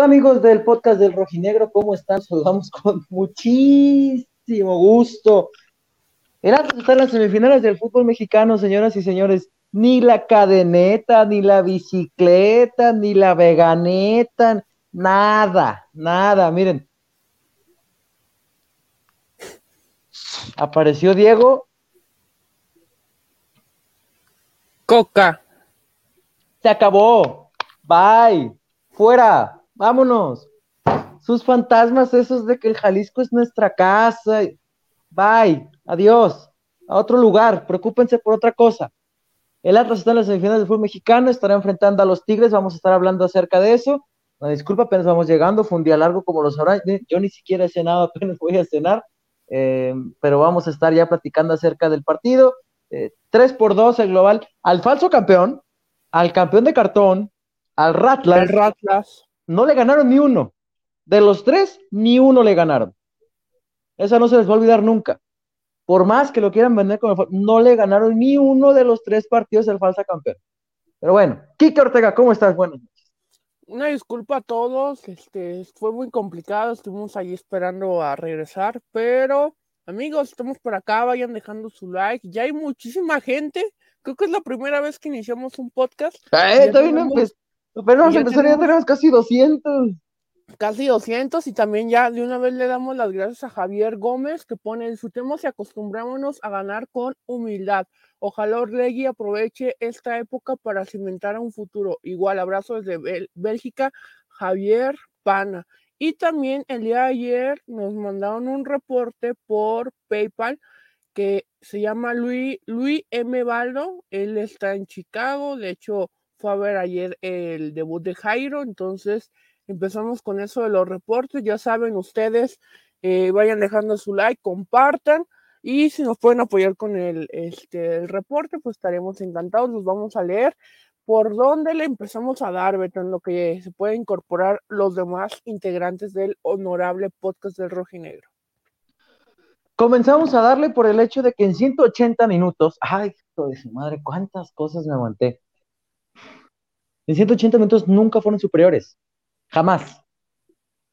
¿Qué tal amigos del podcast del Rojinegro? ¿Cómo están? Saludamos con muchísimo gusto. El Atlas está en las semifinales del fútbol mexicano, señoras y señores. Ni la cadeneta, ni la bicicleta, ni la veganeta, nada, nada. Miren, apareció Diego. Coca. Se acabó. Bye. Fuera. Vámonos. Sus fantasmas esos de que el Jalisco es nuestra casa. Bye. Adiós. A otro lugar. Preocúpense por otra cosa. El Atlas está en las semifinales del fútbol mexicano, estará enfrentando a los Tigres, vamos a estar hablando acerca de eso. Una disculpa, apenas vamos llegando, fue un día largo como lo sabrán, yo ni siquiera he cenado, apenas voy a cenar, eh, pero vamos a estar ya platicando acerca del partido. Eh, 3 por 2 el global, al falso campeón, al campeón de cartón, al Ratlas, Ratlas. No le ganaron ni uno. De los tres, ni uno le ganaron. Esa no se les va a olvidar nunca. Por más que lo quieran vender como no le ganaron ni uno de los tres partidos del falsa campeón. Pero bueno, Kike Ortega, ¿cómo estás? Buenas noches. Una disculpa a todos, este, fue muy complicado, estuvimos ahí esperando a regresar, pero amigos, estamos por acá, vayan dejando su like, ya hay muchísima gente, creo que es la primera vez que iniciamos un podcast. Eh, todavía no pero vamos a empezar, ya tenemos casi 200 casi 200 y también ya de una vez le damos las gracias a Javier Gómez que pone disfrutemos y acostumbrámonos a ganar con humildad. Ojalá Orlegui aproveche esta época para cimentar un futuro. Igual abrazo desde Bélgica, Javier Pana. Y también el día de ayer nos mandaron un reporte por PayPal que se llama Luis, Luis M. Baldo. Él está en Chicago. De hecho, fue a ver ayer el debut de Jairo. Entonces, Empezamos con eso de los reportes. Ya saben ustedes, eh, vayan dejando su like, compartan. Y si nos pueden apoyar con el, este, el reporte, pues estaremos encantados. Los vamos a leer. ¿Por dónde le empezamos a dar, Beto, en lo que se puede incorporar los demás integrantes del honorable podcast del Rojinegro? Comenzamos a darle por el hecho de que en 180 minutos, ay, hijo de su madre, cuántas cosas me aguanté. En 180 minutos nunca fueron superiores. Jamás.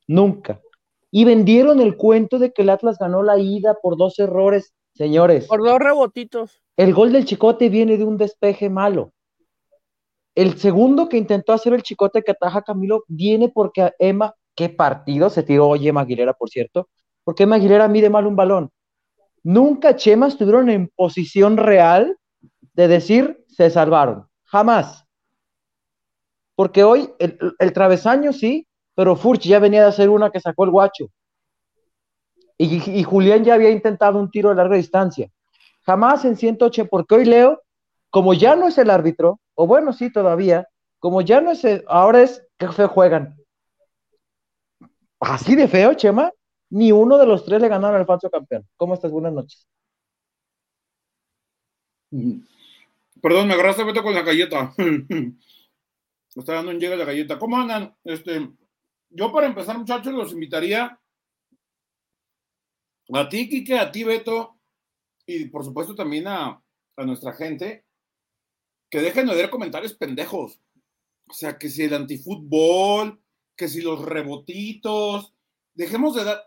Nunca. Y vendieron el cuento de que el Atlas ganó la ida por dos errores, señores. Por dos rebotitos. El gol del Chicote viene de un despeje malo. El segundo que intentó hacer el Chicote que ataja Camilo viene porque Emma, qué partido se tiró hoy Emma Aguilera, por cierto, porque Emma Aguilera mide mal un balón. Nunca Chema estuvieron en posición real de decir se salvaron. Jamás. Porque hoy el, travesaño sí, pero Furch ya venía de hacer una que sacó el guacho. Y, Julián ya había intentado un tiro de larga distancia. Jamás en 108, porque hoy Leo, como ya no es el árbitro, o bueno, sí, todavía, como ya no es, el, ahora es, qué feo juegan. Así de feo, Chema, ni uno de los tres le ganaron al falso campeón. ¿Cómo estás? Buenas noches. Perdón, me agarraste con la galleta. Me está dando un llega de galleta. ¿Cómo andan? Este, yo para empezar, muchachos, los invitaría a ti, Kike, a ti, Beto, y por supuesto también a, nuestra gente, que dejen de ver comentarios pendejos. O sea, que si el antifútbol, que si los rebotitos, dejemos de dar.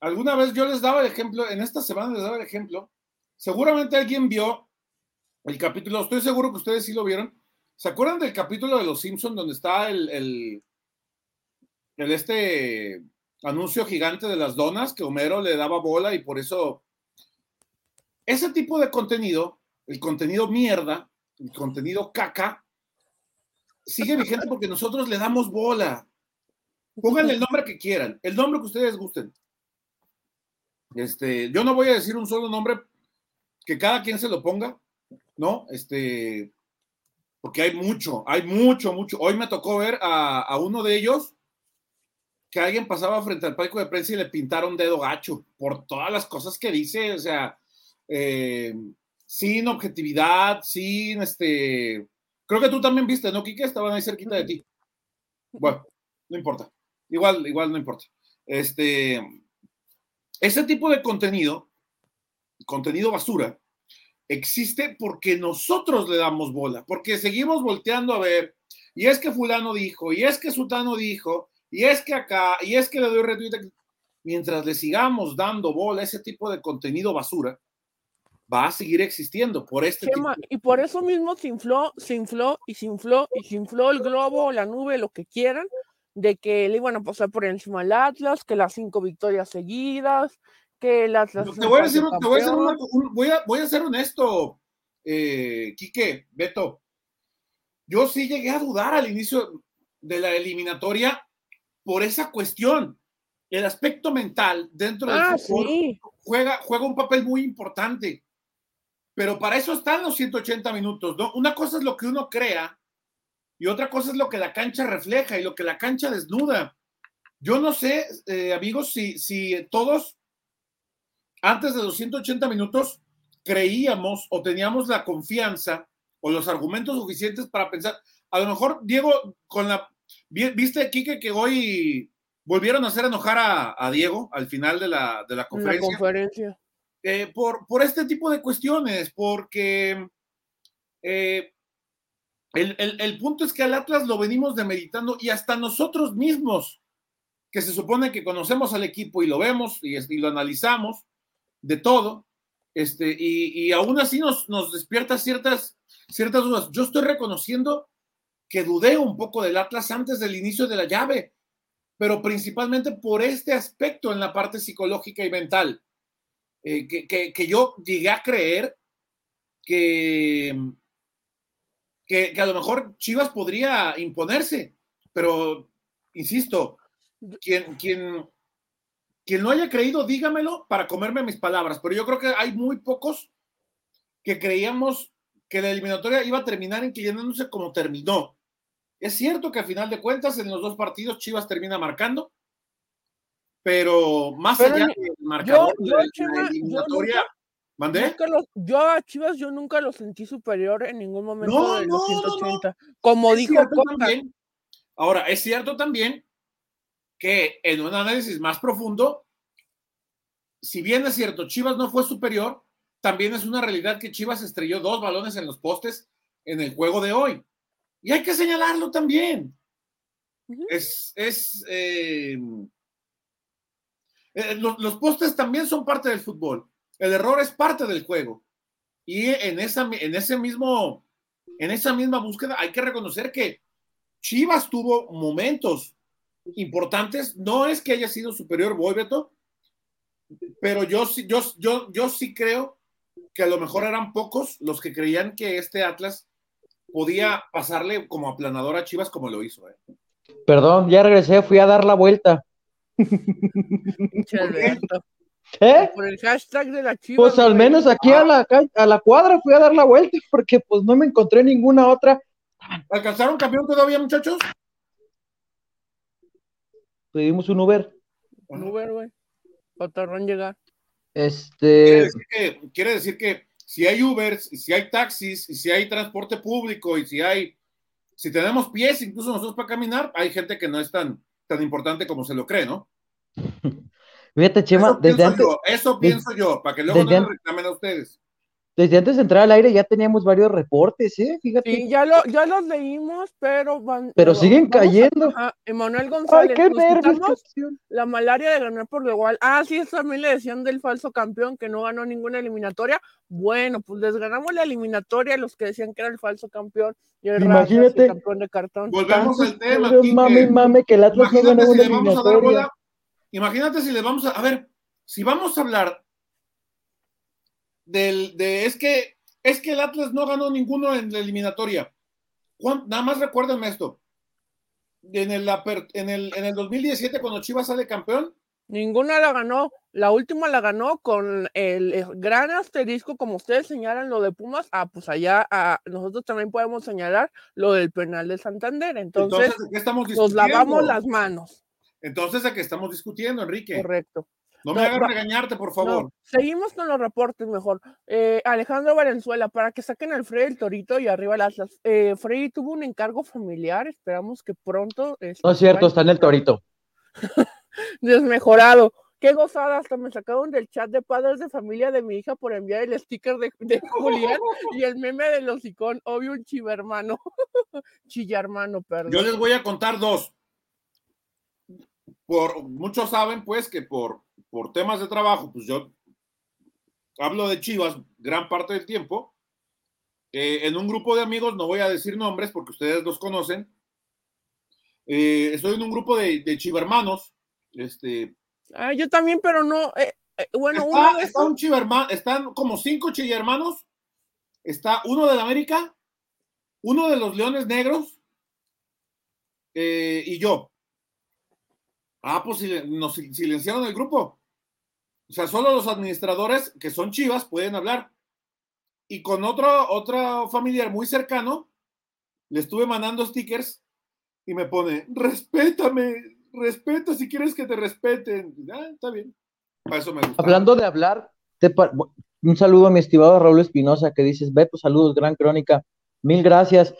Alguna vez yo les daba el ejemplo, en esta semana les daba el ejemplo. Seguramente alguien vio el capítulo, estoy seguro que ustedes sí lo vieron, ¿Se acuerdan del capítulo de Los Simpsons donde está el, este anuncio gigante de las donas que Homero le daba bola y por eso ese tipo de contenido, el contenido mierda, el contenido caca, sigue vigente porque nosotros le damos bola. Pónganle el nombre que quieran, el nombre que ustedes gusten. Este, yo no voy a decir un solo nombre que cada quien se lo ponga, ¿no? Este, porque hay mucho, hay mucho, mucho. Hoy me tocó ver a, uno de ellos que alguien pasaba frente al palco de prensa y le pintaron dedo gacho por todas las cosas que dice, o sea, eh, sin objetividad, sin este. Creo que tú también viste, ¿no, Kike? Estaban ahí cerquita de ti. Bueno, no importa. Igual, igual no importa. Este. Ese tipo de contenido, contenido basura, existe porque nosotros le damos bola, porque seguimos volteando a ver, y es que fulano dijo, y es que sutano dijo, y es que acá, y es que le doy retweet. Mientras le sigamos dando bola a ese tipo de contenido basura, va a seguir existiendo por este Chema, Y por eso mismo se infló, se infló y se infló y se infló el globo, la nube, lo que quieran, de que le iban a pasar por encima al Atlas, que las cinco victorias seguidas, que el Atlas. Te voy a, decir, te voy, a ser voy, a, voy a ser honesto, eh, Quique, Beto. Yo sí llegué a dudar al inicio de la eliminatoria por esa cuestión. El aspecto mental dentro del ah, fútbol juega, juega un papel muy importante. Pero para eso están los 180 minutos, ¿no? Una cosa es lo que uno crea y otra cosa es lo que la cancha refleja y lo que la cancha desnuda. Yo no sé, eh, amigos, si, si todos antes de los 180 minutos creíamos o teníamos la confianza o los argumentos suficientes para pensar. A lo mejor, Diego, con la. ¿Viste, Quique, que hoy volvieron a hacer enojar a, Diego al final de la, de la conferencia? La conferencia. Eh, por, por, este tipo de cuestiones, porque eh, el, el, punto es que al Atlas lo venimos demeritando y hasta nosotros mismos, que se supone que conocemos al equipo y lo vemos y, y lo analizamos de todo, este, y, y aún así nos, nos despierta ciertas, ciertas dudas. Yo estoy reconociendo que dudé un poco del Atlas antes del inicio de la llave, pero principalmente por este aspecto en la parte psicológica y mental. Eh, que, yo llegué a creer que, que, a lo mejor Chivas podría imponerse, pero insisto, quien, quien, quien no haya creído, dígamelo para comerme mis palabras, pero yo creo que hay muy pocos que creíamos que la eliminatoria iba a terminar inclinándose como terminó. Es cierto que a final de cuentas en los dos partidos Chivas termina marcando, pero más allá del marcador de la eliminatoria, ¿mandé? yo a Chivas yo nunca lo sentí superior en ningún momento de los 180. Como dijo también, Ahora, es cierto también que en un análisis más profundo, si bien es cierto, Chivas no fue superior, también es una realidad que Chivas estrelló dos balones en los postes en el juego de hoy. Y hay que señalarlo también. Es, es eh, eh, los, postes también son parte del fútbol. El error es parte del juego. Y en esa, en ese mismo, en esa misma búsqueda hay que reconocer que Chivas tuvo momentos importantes. No es que haya sido superior Boibeto, pero yo, yo, yo, yo sí creo que a lo mejor eran pocos los que creían que este Atlas podía pasarle como aplanador a Chivas como lo hizo. ¿eh? Perdón, ya regresé, fui a dar la vuelta. ¿Eh? Por el hashtag de la chiva. Pues al menos aquí a la, a la cuadra fui a dar la vuelta porque pues no me encontré ninguna otra. ¿Alcanzaron campeón todavía, muchachos? Pedimos un Uber. Un Uber, güey. Patarrón llegar. Este. Quiere decir, que, si hay Uber, si hay taxis, si hay transporte público y si hay. Si tenemos pies, incluso nosotros para caminar, hay gente que no es tan, tan importante como se lo cree, ¿no? Fíjate, Chema, eso desde antes. eso pienso yo, para que luego no me reclamen a ustedes. Desde antes de entrar al aire ya teníamos varios reportes, ¿eh? Fíjate. Sí, ya, lo, ya los leímos, pero van. Pero siguen cayendo. Emanuel González. Ay, qué nervios. La malaria de ganar por igual. Ah, sí, también le decían del falso campeón que no ganó ninguna eliminatoria. Bueno, pues les ganamos la eliminatoria a los que decían que era el falso campeón. Y el Imagínate. campeón de cartón. Volvemos al tema. Mame, mame, que el Atlas no ganó una eliminatoria. Imagínate si le vamos a. A ver, si vamos a hablar del, de, es que, es que el Atlas no ganó ninguno en la eliminatoria. nada más recuérdenme esto. En el, en, el, en el 2017, cuando Chivas sale campeón. Ninguna la ganó. La última la ganó con el, gran asterisco, como ustedes señalan lo de Pumas. Ah, pues allá nosotros también podemos señalar lo del penal de Santander. Entonces, estamos nos lavamos las manos. Entonces, ¿a qué estamos discutiendo, Enrique? Correcto. No me hagas regañarte, por favor. seguimos con los reportes mejor. Eh, Alejandro Valenzuela, para que saquen al Freddy el Torito y arriba las Atlas. Eh, Freddy tuvo un encargo familiar, esperamos que pronto. no es cierto, está en el Torito. Desmejorado. Qué gozada, hasta me sacaron del chat de padres de familia de mi hija por enviar el sticker de, de Julián y el meme del hocicón, obvio un chiva hermano. Chilla hermano, perdón. Yo les voy a contar dos por, muchos saben pues que por, por temas de trabajo, pues yo hablo de Chivas gran parte del tiempo. Eh, en un grupo de amigos, no voy a decir nombres porque ustedes los conocen. Eh, estoy en un grupo de, de chivermanos. Este, ah, yo también, pero no. Eh, bueno, está, uno está un chivermano, están como cinco chivermanos. Está uno de la América, uno de los Leones Negros y yo. Ah, pues nos silenciaron el grupo. O sea, solo los administradores que son chivas pueden hablar. Y con otro, otro familiar muy cercano, le estuve mandando stickers y me pone, respétame, respeta si quieres que te respeten. Ah, está bien. Para eso me gusta. Hablando de hablar, un saludo a mi estimado Raúl Espinosa que dices, Beto, saludos, gran crónica. Mil gracias.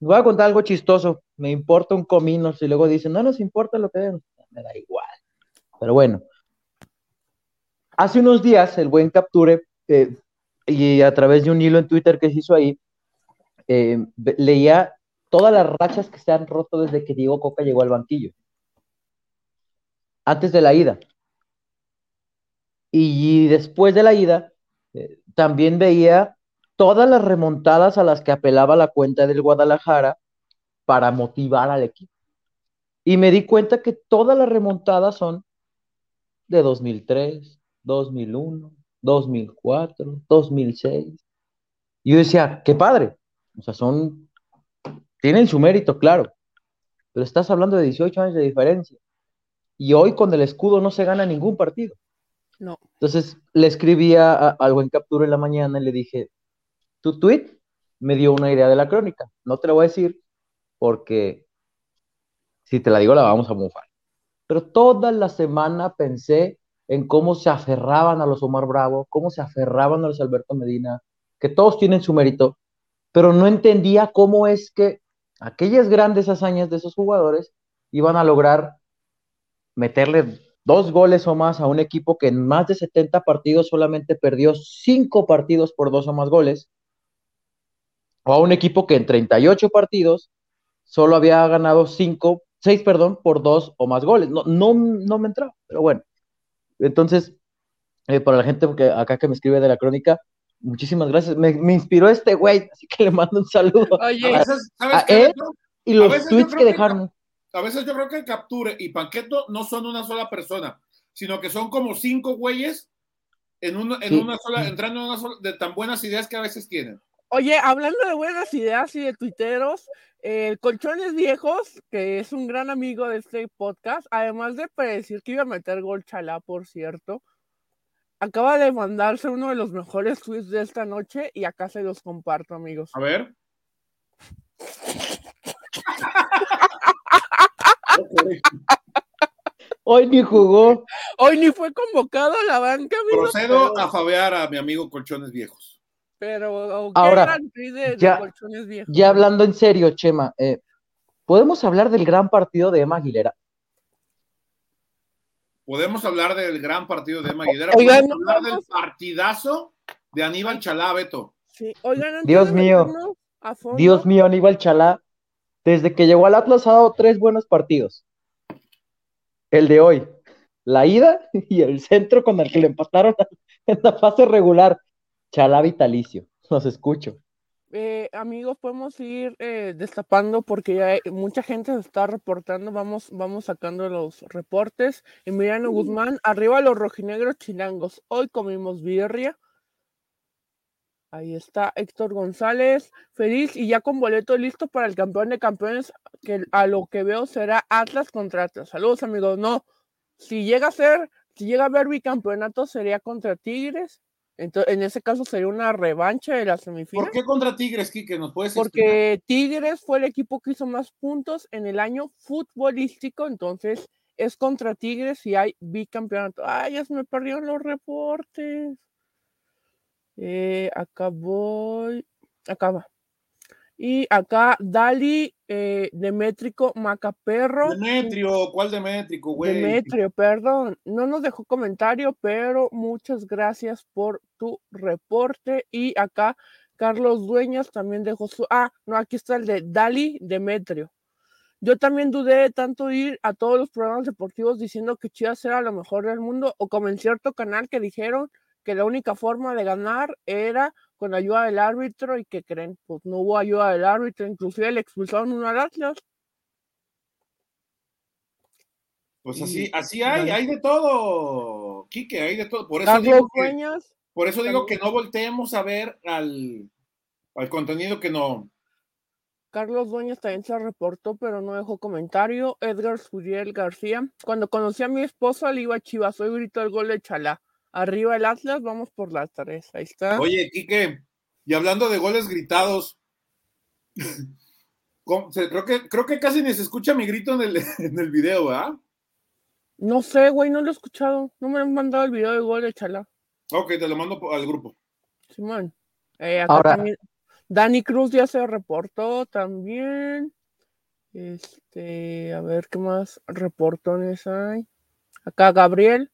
Voy a contar algo chistoso. Me importa un comino. Si luego dicen, no nos importa lo que den. Me da igual. Pero bueno, Hace unos días, el buen Capture, eh, y a través de un hilo en Twitter que se hizo ahí, eh, leía todas las rachas que se han roto desde que Diego Coca llegó al banquillo. Antes de la ida. Y después de la ida, eh, también veía todas las remontadas a las que apelaba la cuenta del Guadalajara para motivar al equipo. Y me di cuenta que todas las remontadas son de 2003, 2001, 2004, 2006. Y yo decía, qué padre. O sea, son, tienen su mérito, claro. Pero estás hablando de 18 años de diferencia. Y hoy con el escudo no se gana ningún partido. No. Entonces le escribí a, algo en captura en la mañana y le dije, tu tweet me dio una idea de la crónica. No te lo voy a decir porque si te la digo la vamos a mufar. Pero toda la semana pensé en cómo se aferraban a los Omar Bravo, cómo se aferraban a los Alberto Medina, que todos tienen su mérito, pero no entendía cómo es que aquellas grandes hazañas de esos jugadores iban a lograr meterle dos goles o más a un equipo que en más de 70 partidos solamente perdió cinco partidos por dos o más goles, o a un equipo que en 38 partidos solo había ganado cinco, seis, perdón, por dos o más goles. No, no, no me entraba, pero bueno. Entonces, eh, para la gente que acá que me escribe de la crónica, muchísimas gracias. Me, inspiró este güey, así que le mando un saludo Oye, a, ¿sabes él y los tweets que dejaron. a veces yo creo que Capture y Panqueto no son una sola persona, sino que son como cinco güeyes en, en una sola, entrando en una sola, de tan buenas ideas que a veces tienen. Oye, hablando de buenas ideas y de tuiteros, eh, Colchones Viejos, que es un gran amigo de este podcast, además de predecir que iba a meter gol Chalá, por cierto, acaba de mandarse uno de los mejores tweets de esta noche y acá se los comparto, amigos. A ver. Hoy ni jugó. Hoy ni fue convocado a la banca. Procedo a fabear a mi amigo Colchones Viejos. Pero ahora, ya, hablando en serio, Chema, eh, ¿podemos hablar del gran partido de Emma Aguilera? Podemos hablar del gran partido de Emma Aguilera. Podemos hablar del partidazo de Aníbal Chalá, Beto. Dios mío. Dios mío, Aníbal Chalá. Desde que llegó al Atlas ha dado tres buenos partidos. El de hoy, la ida y el centro con el que le empataron en la fase regular. Chalá vitalicio, los escucho. Eh, amigos, podemos ir eh, destapando porque ya mucha gente se está reportando. Vamos, vamos sacando los reportes. Emiliano Guzmán, arriba los rojinegros chilangos. Hoy comimos birria. Ahí está Héctor González, feliz y ya con boleto listo para el campeón de campeones, que a lo que veo será Atlas contra Atlas. Saludos, amigos. No, si llega a ser, si llega a haber bicampeonato, sería contra Tigres entonces, en ese caso sería una revancha de la semifinal. ¿Por qué contra Tigres, Kike? ¿Nos puedes Porque Tigres fue el equipo que hizo más puntos en el año futbolístico, entonces es contra Tigres y hay bicampeonato. Ay, ya se me perdieron los reportes. Eh, acá voy. Acá va. Y acá Dali, eh, Demétrico Macaperro. Demetrio, ¿cuál Demétrico, güey? Demetrio, perdón. No nos dejó comentario, pero muchas gracias por tu reporte. Y acá Carlos Dueñas también dejó su. Ah, no, aquí está el de Dali Demetrio. Yo también dudé de tanto ir a todos los programas deportivos diciendo que Chivas era lo mejor del mundo, o como en cierto canal que dijeron que la única forma de ganar era con ayuda del árbitro y que creen, pues no hubo ayuda del árbitro, inclusive le expulsaron uno al Atlas. Pues así, así hay, hay de todo, Quique, hay de todo. Por eso digo que, por eso digo que no volteemos a ver al, al contenido que no. Carlos Dueñas también se reportó, pero no dejó comentario. Edgar Suriel García. Cuando conocí a mi esposa, le iba a Chivas. Hoy gritó el gol de Chalá. Arriba el Atlas, vamos por las tres. Ahí está. Oye, Quique, y hablando de goles gritados, ¿cómo- se- creo que, creo que casi ni se escucha mi grito en el, en el video, ¿verdad? No sé, güey, no lo he escuchado. No me han mandado el video del gol de Chalá. Ok, te lo mando al grupo. Simón. Eh, acá Ahora- también. Dani Cruz ya se reportó también. Este, a ver qué más reportones hay. Acá Gabriel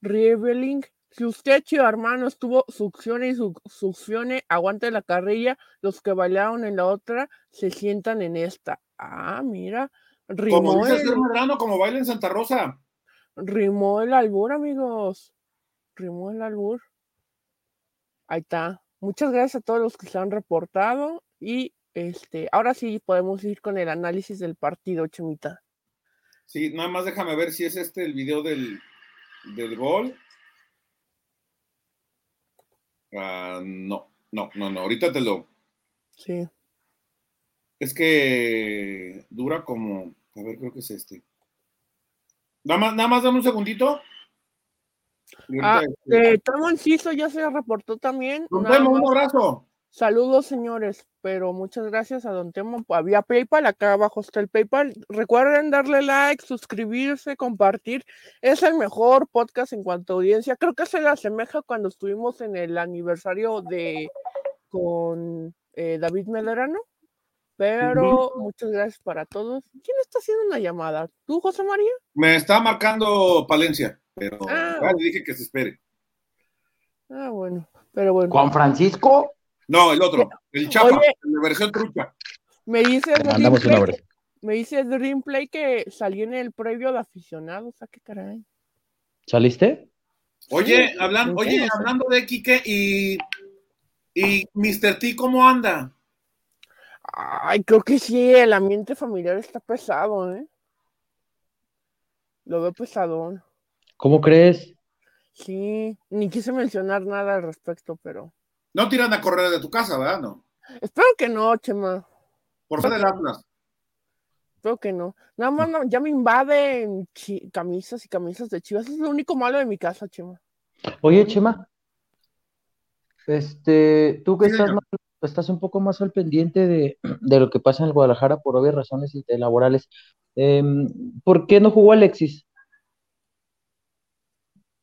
Rieveling. Si usted, chivo hermano, estuvo succione y su- succione, aguante la carrilla. Los que bailaron en la otra se sientan en esta. Ah, mira. Como Rimó dice el, como baila en Santa Rosa. rimó el albur, amigos. Rimó el albur. Ahí está. Muchas gracias a todos los que se han reportado. Y este, ahora sí podemos ir con el análisis del partido, Chemita. Sí, nada más déjame ver si es este el video del, del gol. Ah, no, no, no, no, ahorita te lo. Sí. Es que dura como. A ver, creo que es este. Nada más, nada más dame un segundito. Ah, este, eh, Enciso ya se reportó también. Temo, un abrazo. Saludos, señores, pero muchas gracias a Don Temo. Había PayPal, acá abajo está el PayPal. Recuerden darle like, suscribirse, compartir. Es el mejor podcast en cuanto a audiencia. Creo que se le asemeja cuando estuvimos en el aniversario de con eh, David Medrano. Pero muchas gracias para todos. ¿Quién está haciendo una llamada? ¿Tú, José María? Me está marcando Palencia, pero Ah, ya le dije que se espere. Ah, bueno, pero bueno. Juan Francisco, No, el otro, el Chapa, Oye. la versión trucha. Me dice Dreamplay-. Me dice Dreamplay que salí en el previo de aficionados. ¿A qué caray? ¿Saliste? Oye, hablan, oye, hablando de Quique y, y Mr. T, ¿cómo anda? Ay, creo que sí, el ambiente familiar está pesado, ¿eh? Lo veo pesadón. ¿Cómo crees? Sí, ni quise mencionar nada al respecto, pero. No tiran a correr de tu casa, ¿verdad? No. Espero que no, Chema. Por ser del Atlas. Espero que no. Nada más no- ya me invaden camisas y camisas de chivas. Eso es lo único malo de mi casa, Chema. Oye, Chema, este, tú que Sí, estás, señor. más- estás un poco más al pendiente de, de lo que pasa en el Guadalajara por obvias razones y- laborales, em, ¿por qué no jugó Alexis?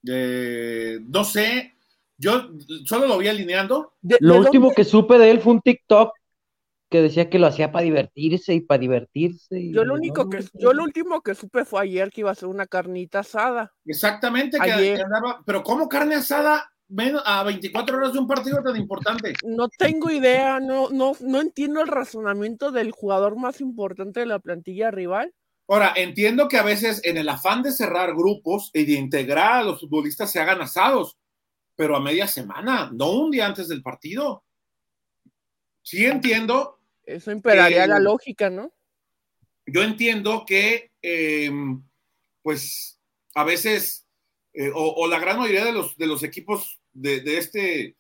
Eh, no sé, yo solo lo vi alineando. ¿De- Lo de último dónde- que supe de él fue un TikTok que decía que lo hacía para divertirse y para divertirse. y Yo lo único no, que, no, yo lo último que supe fue ayer que iba a ser una carnita asada. Exactamente, que, Ayer. que andaba. Pero ¿cómo carne asada menos a 24 horas de un partido tan importante? No tengo idea, no, no, no entiendo el razonamiento del jugador más importante de la plantilla rival. Ahora, entiendo que a veces en el afán de cerrar grupos y de integrar a los futbolistas se hagan asados, pero a media semana, no un día antes del partido. Sí entiendo Eso imperaría la lógica, ¿no? yo entiendo que, eh, pues, a veces, eh, o, o la gran mayoría de los, de los equipos de, de este,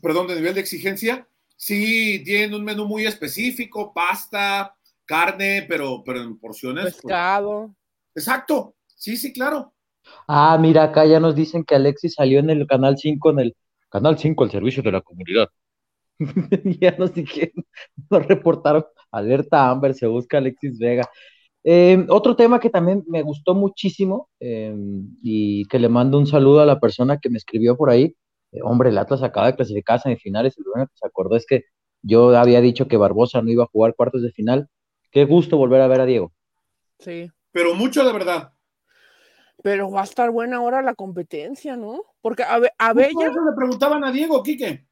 perdón, de nivel de exigencia, sí tienen un menú muy específico, pasta, carne, pero, pero en porciones. pues, Pescado. exacto, sí, sí, claro. Ah, mira, acá ya nos dicen que Alexis salió en el Canal 5, en el Canal 5, al servicio de la comunidad. ya nos dijeron, nos reportaron, alerta Amber, se busca Alexis Vega. Eh, otro tema que también me gustó muchísimo eh, y que le mando un saludo a la persona que me escribió por ahí. Eh, hombre, el Atlas acaba de clasificar a semifinales y lo único que se acordó es que yo había dicho que Barbosa no iba a jugar cuartos de final. Qué gusto volver a ver a Diego. Sí. Pero mucho de verdad. Pero va a estar buena ahora la competencia, ¿no? Porque a, a Por Bella, eso le preguntaban a Diego, Quique.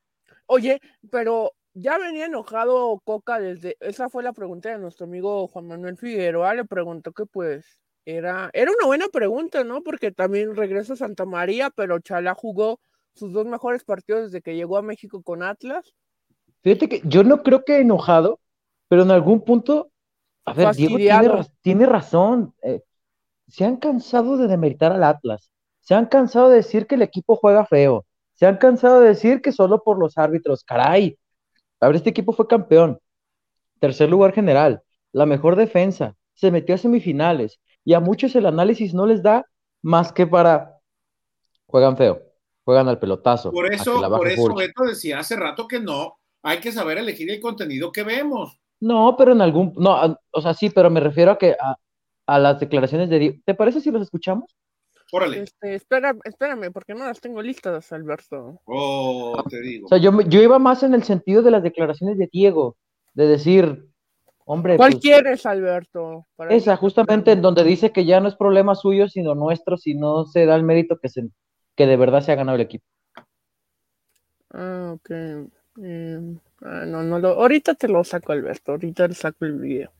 oye, pero ya venía enojado Coca desde, esa fue la pregunta de nuestro amigo Juan Manuel Figueroa, le preguntó que pues era, era una buena pregunta, ¿no? Porque también regresa a Santa María, pero Chalá jugó sus dos mejores partidos desde que llegó a México con Atlas. Fíjate que yo no creo que enojado, pero en algún punto, a ver, Diego tiene, tiene razón. Eh, se han cansado de demeritar al Atlas, se han cansado de decir que el equipo juega feo, se han cansado de decir que solo por los árbitros, caray. A ver, este equipo fue campeón, tercer lugar general, la mejor defensa, se metió a semifinales y a muchos el análisis no les da más que para juegan feo, juegan al pelotazo. Por eso, por eso Beto decía hace rato que no, hay que saber elegir el contenido que vemos. No, pero en algún, no, o sea, sí, pero me refiero a que a, a las declaraciones de Diego. ¿Te parece si los escuchamos? Órale. Este, espera, espérame, porque no las tengo listas, Alberto. Oh, te digo. O sea, yo, yo iba más en el sentido de las declaraciones de Diego, de decir, hombre. ¿Cuál pues, quieres, Alberto? esa, justamente en donde dice que ya no es problema suyo, sino nuestro, si no se da el mérito que, se, que de verdad se ha ganado el equipo. Ah, ok. Em, ah, no, no lo, ahorita te lo saco, Alberto. Ahorita te saco el video.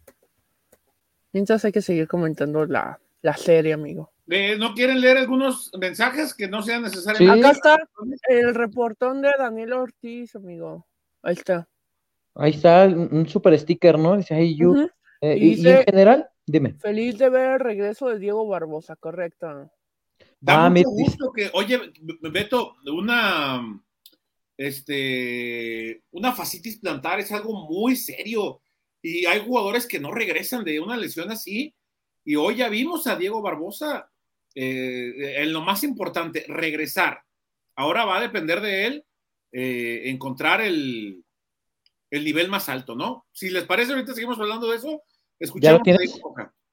Mientras hay que seguir comentando la, serie, amigo. ¿No quieren leer algunos mensajes que no sean necesarios? Acá está el reportón de Daniel Ortiz, amigo. Ahí está. Ahí está un super sticker, ¿no? Dice, hey, you. Eh, y, en general, dime. Feliz de ver el regreso de Diego Barbosa, correcto. Da ah, mucho gusto que, oye, Beto, una, este, una fascitis plantar es algo muy serio y hay jugadores que no regresan de una lesión así. Y hoy ya vimos a Diego Barbosa eh, en lo más importante, regresar. Ahora va a depender de él eh, encontrar el, el, nivel más alto, ¿no? Si les parece, ahorita seguimos hablando de eso. Escuchamos.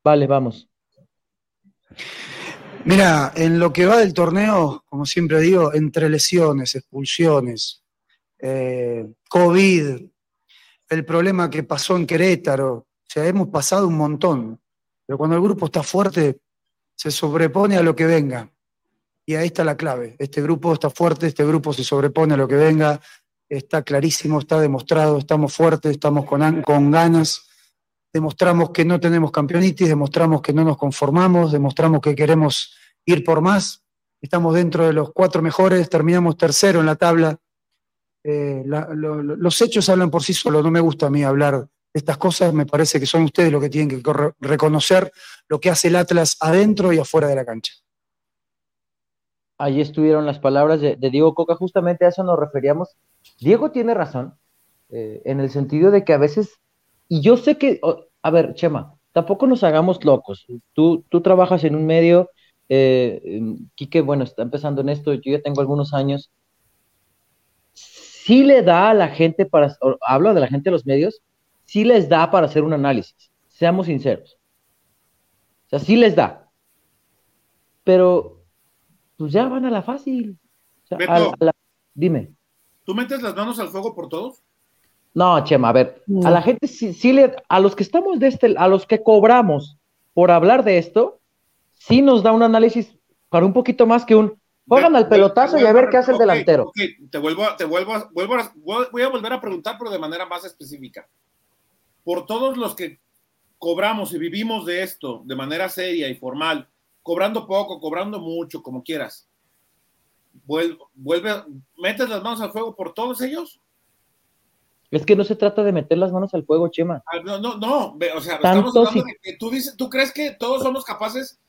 Vale, vamos. Mira, en lo que va del torneo, como siempre digo, entre lesiones, expulsiones, eh, COVID, el problema que pasó en Querétaro. O sea, hemos pasado un montón. Pero cuando el grupo está fuerte, se sobrepone a lo que venga. Y ahí está la clave. Este grupo está fuerte, este grupo se sobrepone a lo que venga. Está clarísimo, está demostrado, estamos fuertes, estamos con, con ganas. Demostramos que no tenemos campeonitis, demostramos que no nos conformamos, demostramos que queremos ir por más. Estamos dentro de los cuatro mejores, terminamos tercero en la tabla eh, los hechos hablan por sí solos, no me gusta a mí hablar de estas cosas, me parece que son ustedes los que tienen que reconocer lo que hace el Atlas adentro y afuera de la cancha. Ahí estuvieron las palabras de, Diego Coca, justamente a eso nos referíamos. Diego tiene razón, eh, en el sentido de que a veces, y yo sé que, a ver, Chema, tampoco nos hagamos locos. Tú, tú trabajas en un medio, eh, Quique, bueno, está empezando en esto, yo ya tengo algunos años, sí le da a la gente para, hablo de la gente de los medios, sí les da para hacer un análisis, seamos sinceros. O sea, sí les da. Pero, pues ya van a la fácil. dime. ¿Tú metes las manos al fuego por todos? No, Chema, a ver, a la gente sí, sí, le, a los que estamos de este, a los que cobramos por hablar de esto, sí nos da un análisis para un poquito más que un, Juegan al pelotazo y a ver qué hace el delantero. te vuelvo, te vuelvo, vuelvo voy a volver a preguntar, pero de manera más específica. Por todos los que cobramos y vivimos de esto de manera seria y formal, cobrando poco, cobrando mucho, como quieras, vuelve, vuelve, ¿metes las manos al fuego por todos ellos? Es que no se trata de meter las manos al fuego, Chema. Ah, no, no, no, o sea, estamos hablando de que tú dices, ¿tú crees que todos somos capaces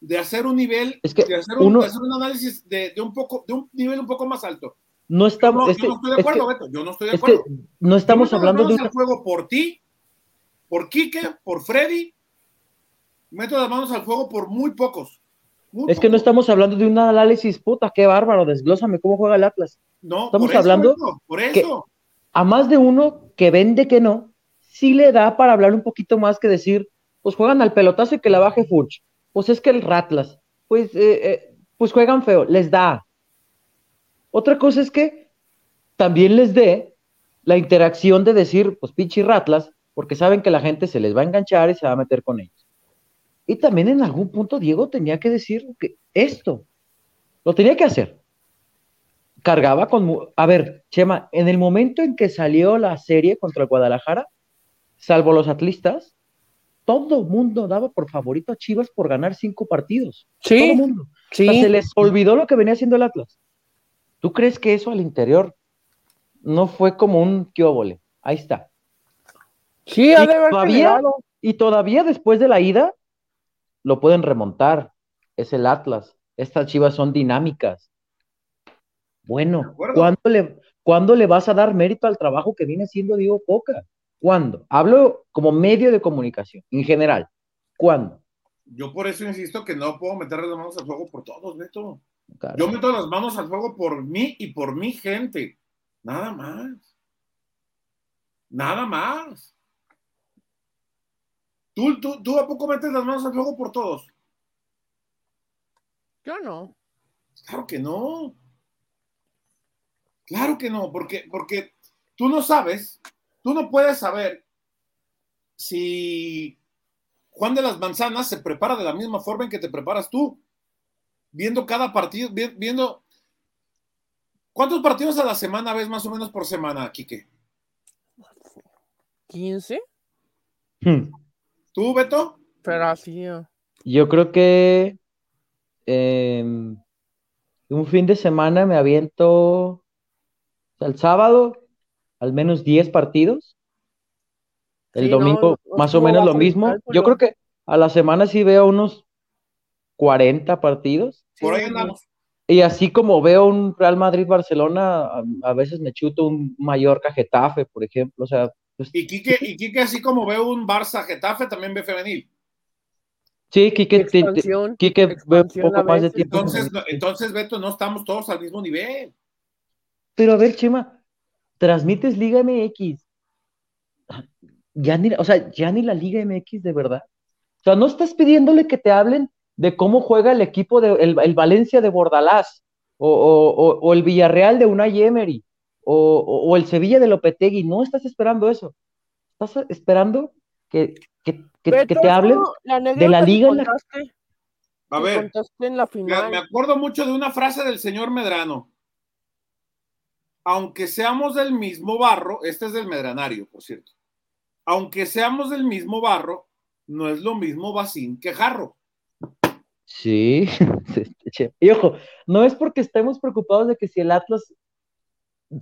de hacer un nivel, de, hacer un, análisis de, un poco, de un nivel un poco más alto. No estamos. Yo no, estoy de acuerdo, Beto. Yo no estoy de acuerdo. no estamos hablando de un juego por ti, por Quique, por Freddy. Meto las manos al fuego por muy pocos. es que no estamos hablando de un análisis, puta, qué bárbaro, desglósame cómo juega el Atlas. No, estamos hablando por eso. a más de uno que vende que no, sí le da para hablar un poquito más que decir, pues juegan al pelotazo y que la baje Furch pues es que el Ratlas, pues, eh, eh, pues juegan feo, les da. Otra cosa es que también les dé la interacción de decir, pues pinche Ratlas, porque saben que la gente se les va a enganchar y se va a meter con ellos. Y también en algún punto Diego tenía que decir que esto, lo tenía que hacer. cargaba con... A ver, Chema, en el momento en que salió la serie contra el Guadalajara, salvo los atlistas, todo el mundo daba por favorito a Chivas por ganar cinco partidos. Sí, Todo el mundo. sí. O sea, se les olvidó lo que venía haciendo el Atlas. ¿Tú crees que eso al interior no fue como un quióbole? Ahí está. Sí, ha Y de haber todavía-. Y todavía después de la ida, lo pueden remontar. Es el Atlas. Estas chivas son dinámicas. Bueno. ¿cuándo le, cuándo le vas a dar mérito al trabajo que viene haciendo Diego Coca? ¿Cuándo? Hablo como medio de comunicación, en general. ¿Cuándo? Yo por eso insisto que no puedo meter las manos al fuego por todos, Beto. Caray. Yo meto las manos al fuego por mí y por mi gente. Nada más. Nada más. ¿Tú, tú, tú a poco metes las manos al fuego por todos? Yo no. Claro que no. Claro que no, porque, porque tú no sabes, tú no puedes saber si Juan de las Manzanas se prepara de la misma forma en que te preparas tú, viendo cada partido, vi- viendo... ¿Cuántos partidos a la semana ves más o menos por semana, Quique? ¿15? Hmm. ¿Tú, Beto? Pero así. Yo creo que em, un fin de semana me aviento o sea, el sábado al menos 10 partidos. El Sí, domingo no más o menos lo mismo. Yo creo que a la semana sí veo unos 40 partidos. Por ahí andamos. Y así como veo un Real Madrid-Barcelona, a, a veces me chuto un Mallorca-Getafe, por ejemplo. O sea, pues, Y Quique, y Quique, así como veo un Barça Getafe, también ve femenil. sí, Quique, Quique ve un poco más de tiempo. Entonces, no- entonces, Beto, no estamos todos al mismo nivel. Pero a ver, Chema, transmites Liga MX. Ya ni, o sea, ya ni la Liga MX de verdad. O sea, no estás pidiéndole que te hablen de cómo juega el equipo de el, el Valencia de Bordalás, o, o- o- o el Villarreal de Unai Emery, o, o- o el Sevilla de Lopetegui. No estás esperando eso. Estás esperando que, que- que- Beto, que te hablen. ¿cómo la de la liga en la- contaste, A ver, contaste en la me, final. me acuerdo mucho de una frase del señor Medrano. Aunque seamos del mismo barro, este es del Medranario, por cierto. Aunque seamos del mismo barro, no es lo mismo Bacín que Jarro. Sí, y ojo, no es porque estemos preocupados de que si el Atlas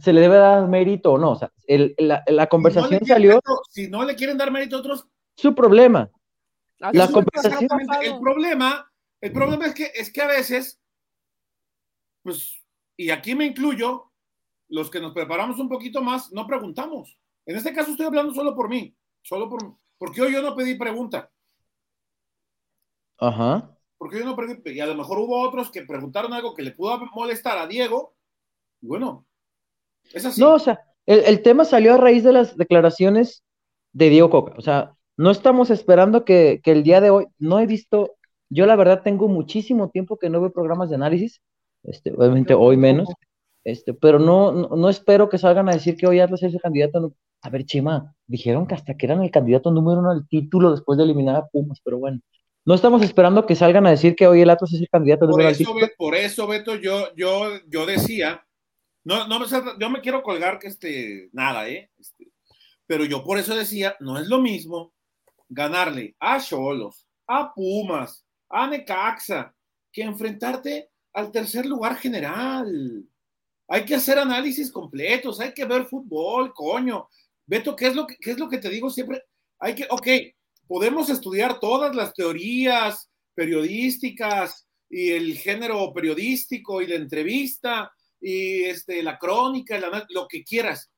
se le debe dar mérito o no. O sea, el- la, la Si no conversación salió Si no le quieren dar mérito a otros, su problema. Así la conversación-. El problema, el problema es que, es que a veces, pues, y aquí me incluyo, los que nos preparamos un poquito más, no preguntamos. En este caso estoy hablando solo por mí, solo por porque hoy yo no pedí pregunta, Ajá. porque yo no pedí, y a lo mejor hubo otros que preguntaron algo que le pudo molestar a Diego. y Bueno, es así. No, o sea, el, el tema salió a raíz de las declaraciones de Diego Coca. O sea, no estamos esperando que, que el día de hoy, no he visto, yo la verdad tengo muchísimo tiempo que no veo programas de análisis, este, obviamente hoy menos, este, pero no, no, no espero que salgan a decir que hoy Atlas es el candidato. A ver, Chema, dijeron que hasta que eran el candidato número uno al título después de eliminar a Pumas, pero bueno, no estamos esperando que salgan a decir que hoy el Atlas es el candidato número uno al por eso, Beto, yo, yo, yo decía, no, no, me yo me quiero colgar que este, nada, ¿eh? Este, pero yo por eso decía, no es lo mismo ganarle a Cholos, a Pumas, a Necaxa, que enfrentarte al tercer lugar general. Hay que hacer análisis completos, hay que ver fútbol, coño. Beto, ¿qué es lo que, es lo que te digo siempre? Hay que, ok, podemos estudiar todas las teorías periodísticas y el género periodístico y la entrevista y este, la crónica, anal- lo que quieras,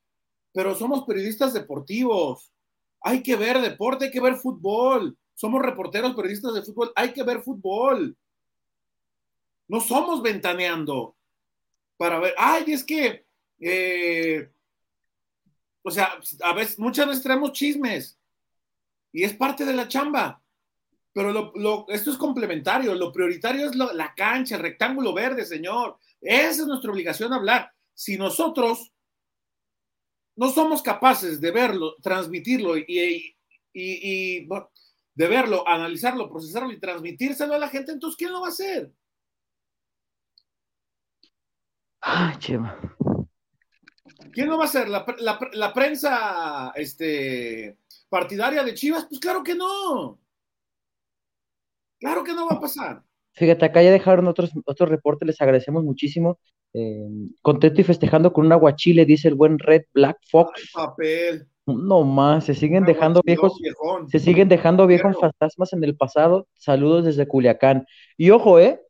pero somos periodistas deportivos. Hay que ver deporte, hay que ver fútbol. Somos reporteros periodistas de fútbol, hay que ver fútbol. No somos ventaneando para ver, ay, es que, eh, o sea, a veces, muchas veces traemos chismes y es parte de la chamba. Pero lo, esto es complementario, lo prioritario es lo, la cancha, el rectángulo verde, señor. Esa es nuestra obligación hablar. Si nosotros no somos capaces de verlo, transmitirlo y, de verlo, analizarlo, procesarlo y transmitírselo a la gente, entonces ¿quién lo va a hacer? Ay, Chema. ¿Quién no va a ser? ¿La, la, la prensa este, partidaria de Chivas? Pues claro que no. Claro que no va a pasar. Fíjate, acá ya dejaron otros, otros reportes, les agradecemos muchísimo. Eh, contento y festejando con un aguachile, dice el buen Red Black Fox. Ay, papel. No más, se siguen dejando viejos, viejón. se siguen dejando viejos fantasmas en el pasado. Saludos desde Culiacán. Y ojo, eh,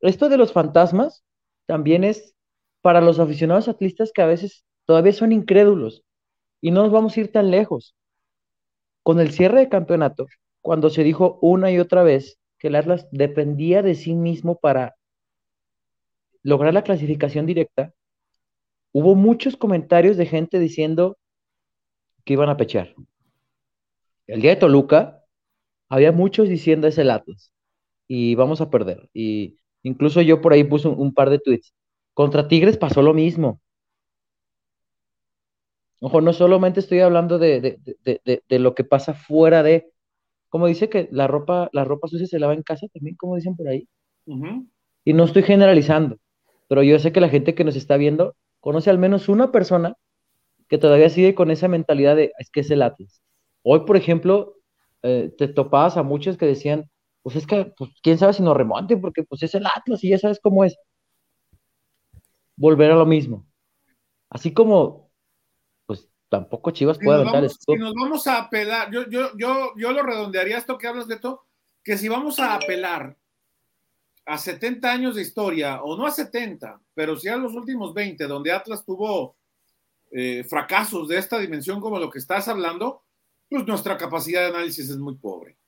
esto de los fantasmas también es para los aficionados atlistas que a veces todavía son incrédulos. Y no nos vamos a ir tan lejos. Con el cierre de campeonato, cuando se dijo una y otra vez que el Atlas dependía de sí mismo para lograr la clasificación directa, hubo muchos comentarios de gente diciendo que iban a pechar. El día de Toluca, había muchos diciendo es el Atlas y vamos a perder. Y incluso yo por ahí puse un, un par de tweets. Contra Tigres pasó lo mismo. Ojo, no solamente estoy hablando de, de- de- de- lo que pasa fuera de, como dice que la ropa, la ropa sucia se lava en casa también, como dicen por ahí. Y no estoy generalizando, pero yo sé que la gente que nos está viendo conoce al menos una persona que todavía sigue con esa mentalidad de es que es el Atlas. Hoy, por ejemplo, eh, te topabas a muchos que decían, pues es que, pues, quién sabe si nos remonte, porque pues es el Atlas y ya sabes cómo es. Volver a lo mismo. Así como, pues tampoco Chivas Si puede aventar vamos, esto. si nos vamos a apelar, yo, yo, yo, yo lo redondearía esto que hablas de esto, que si vamos a apelar a 70 años de historia, o no a 70, pero sí a los últimos 20, donde Atlas tuvo eh, fracasos de esta dimensión como lo que estás hablando, pues nuestra capacidad de análisis es muy pobre.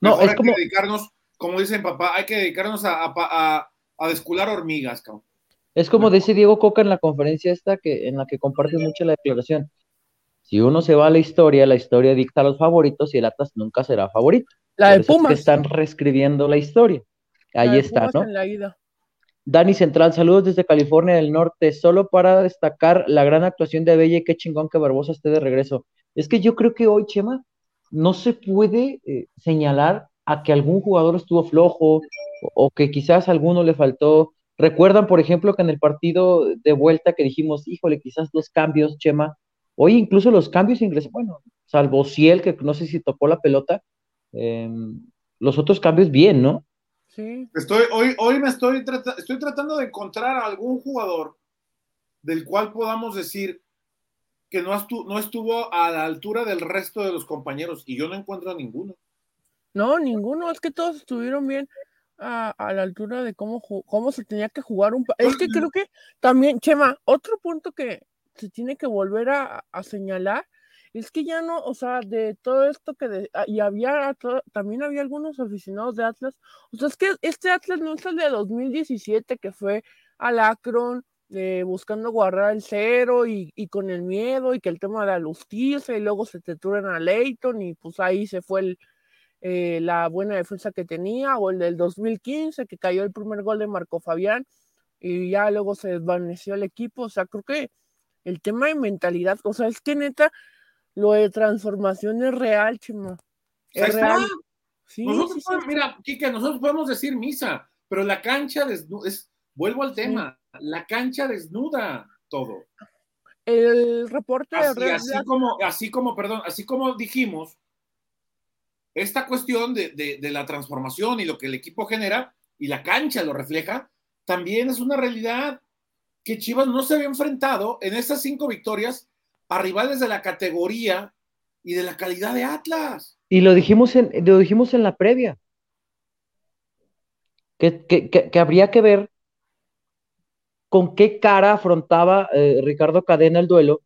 No, Mejor es hay como, que dedicarnos, como dicen papá, hay que dedicarnos a, a, a, a descular hormigas, cabrón. Es como dice Diego Coca en la conferencia esta que, en la que comparte mucho la declaración. Si uno se va a la historia, la historia dicta a los favoritos y el Atlas nunca será favorito. La Por de eso es que Pumas. están reescribiendo la historia. Ahí está, Pumas ¿no? en la ida. Dani Central, saludos desde California del Norte, solo para destacar la gran actuación de Abella y qué chingón que Barbosa esté de regreso. Es que yo creo que hoy, Chema, no se puede eh, señalar a que algún jugador estuvo flojo o, o que quizás a alguno le faltó. Recuerdan, por ejemplo, que en el partido de vuelta que dijimos, híjole, quizás los cambios, Chema, hoy incluso los cambios ingresan, bueno, salvo Ciel, que no sé si tocó la pelota, eh, los otros cambios bien, ¿no? Sí. Estoy, hoy, hoy me estoy, trata- estoy tratando de encontrar a algún jugador del cual podamos decir que no, estu- no estuvo a la altura del resto de los compañeros y yo no encuentro a ninguno. No, ninguno. Es que todos estuvieron bien a, a la altura de cómo, cómo se tenía que jugar un... Es que creo que también, Chema, otro punto que se tiene que volver a, a señalar es que ya no, o sea, de todo esto que... de- ah, y había, también había algunos aficionados de Atlas. O sea, es que este Atlas no es el de 2017 que fue al Akron eh, buscando guardar el cero y, y con el miedo y que el tema de la justicia y luego se te turan a Leighton y pues ahí se fue el, eh, la buena defensa que tenía, o el del 2015, que cayó el primer gol de Marco Fabián, y ya luego se desvaneció el equipo. O sea, creo que el tema de mentalidad, o sea, es que neta, lo de transformación es real, chima. Ahí Es está. real. Sí, Nosotros sí, sí. podemos- mira, Kike, nosotros podemos decir misa, pero la cancha desnuda, es, vuelvo al tema, la cancha desnuda todo. El reporte de Así, Red así como, así como, perdón, así como dijimos, esta cuestión de, de- la transformación y lo que el equipo genera y la cancha lo refleja, también es una realidad que Chivas no se había enfrentado en esas cinco victorias a rivales de la categoría y de la calidad de Atlas. Y lo dijimos en, lo dijimos en la previa. Que- que habría que ver con qué cara afrontaba eh, Ricardo Cadena el duelo,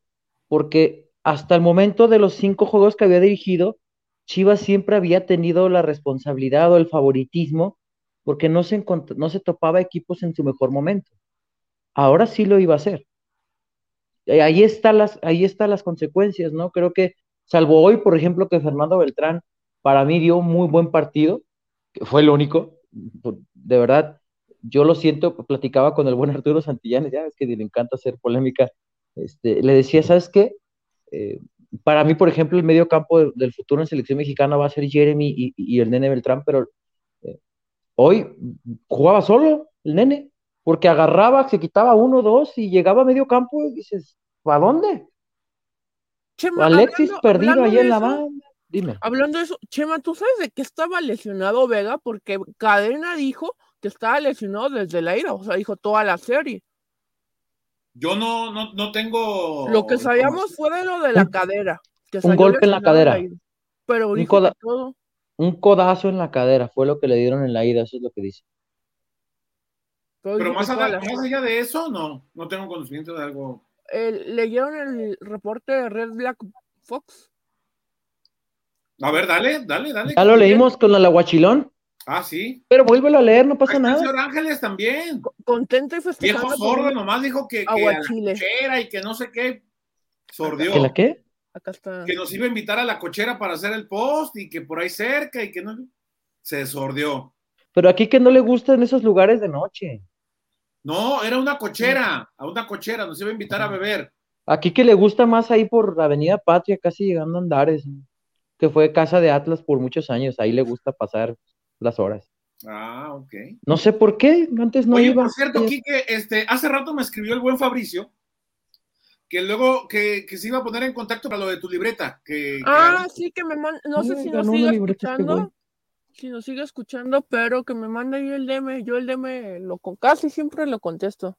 porque hasta el momento de los cinco juegos que había dirigido, Chivas siempre había tenido la responsabilidad o el favoritismo, porque no se, no se topaba equipos en su mejor momento. Ahora sí lo iba a hacer. Ahí están las, ahí están las consecuencias, ¿no? Creo que, salvo hoy, por ejemplo, que Fernando Beltrán para mí dio un muy buen partido, que fue el único, de verdad, yo lo siento, platicaba con el buen Arturo Santillanes, ya es que le encanta hacer polémica, este, le decía, ¿sabes qué? Eh, para mí, por ejemplo, el medio campo de- del futuro en selección mexicana va a ser Jeremy y, y el nene Beltrán, pero eh, hoy jugaba solo el nene, porque agarraba, se quitaba uno, dos y llegaba a medio campo y dices, ¿a dónde? Chema, Alexis hablando- perdido hablando ahí en la banda. Dime. Hablando de eso, Chema, ¿tú sabes de qué estaba lesionado Vega? Porque Cadena dijo que estaba lesionado desde la ira, o sea, dijo toda la serie. Yo no, no, no tengo. Lo que sabíamos fue de lo de la Un- cadera. que un golpe en la cadera. ida. Pero Un coda- todo. Un codazo en la cadera fue lo que le dieron en la ida, eso es lo que dice. pero más allá, la- más allá de eso, no. No tengo conocimiento de algo. Eh, ¿Leyeron el reporte de Red Black Fox? A ver, dale, dale, dale. Ya lo leímos con el aguachilón, Ah, sí. pero vuélvelo a leer, no pasa nada. señor Ángeles también. Contento y Viejo festejando. por sordo, nomás dijo que, que a la cochera y que no sé qué. Sordió. ¿Que la qué? Acá está. Que nos iba a invitar a la cochera para hacer el post y que por ahí cerca y que no. Se sordió. Pero aquí que no le gustan esos lugares de noche. No, era una cochera, a una cochera, nos iba a invitar a beber. Aquí que le gusta más ahí por Avenida Patria, casi llegando a Andares, que fue casa de Atlas por muchos años, ahí le gusta pasar las horas. Ah, ok. No sé por qué, antes no Oye, iba. por cierto, Quique, este, hace rato me escribió el buen Fabricio que luego que, que se iba a poner en contacto para lo de tu libreta. Que, que- Ah, sí, que me manda, no sé Ay, si nos sigue este escuchando, si nos sigue escuchando, pero que me manda ahí el DM, yo el DM lo con casi siempre lo contesto,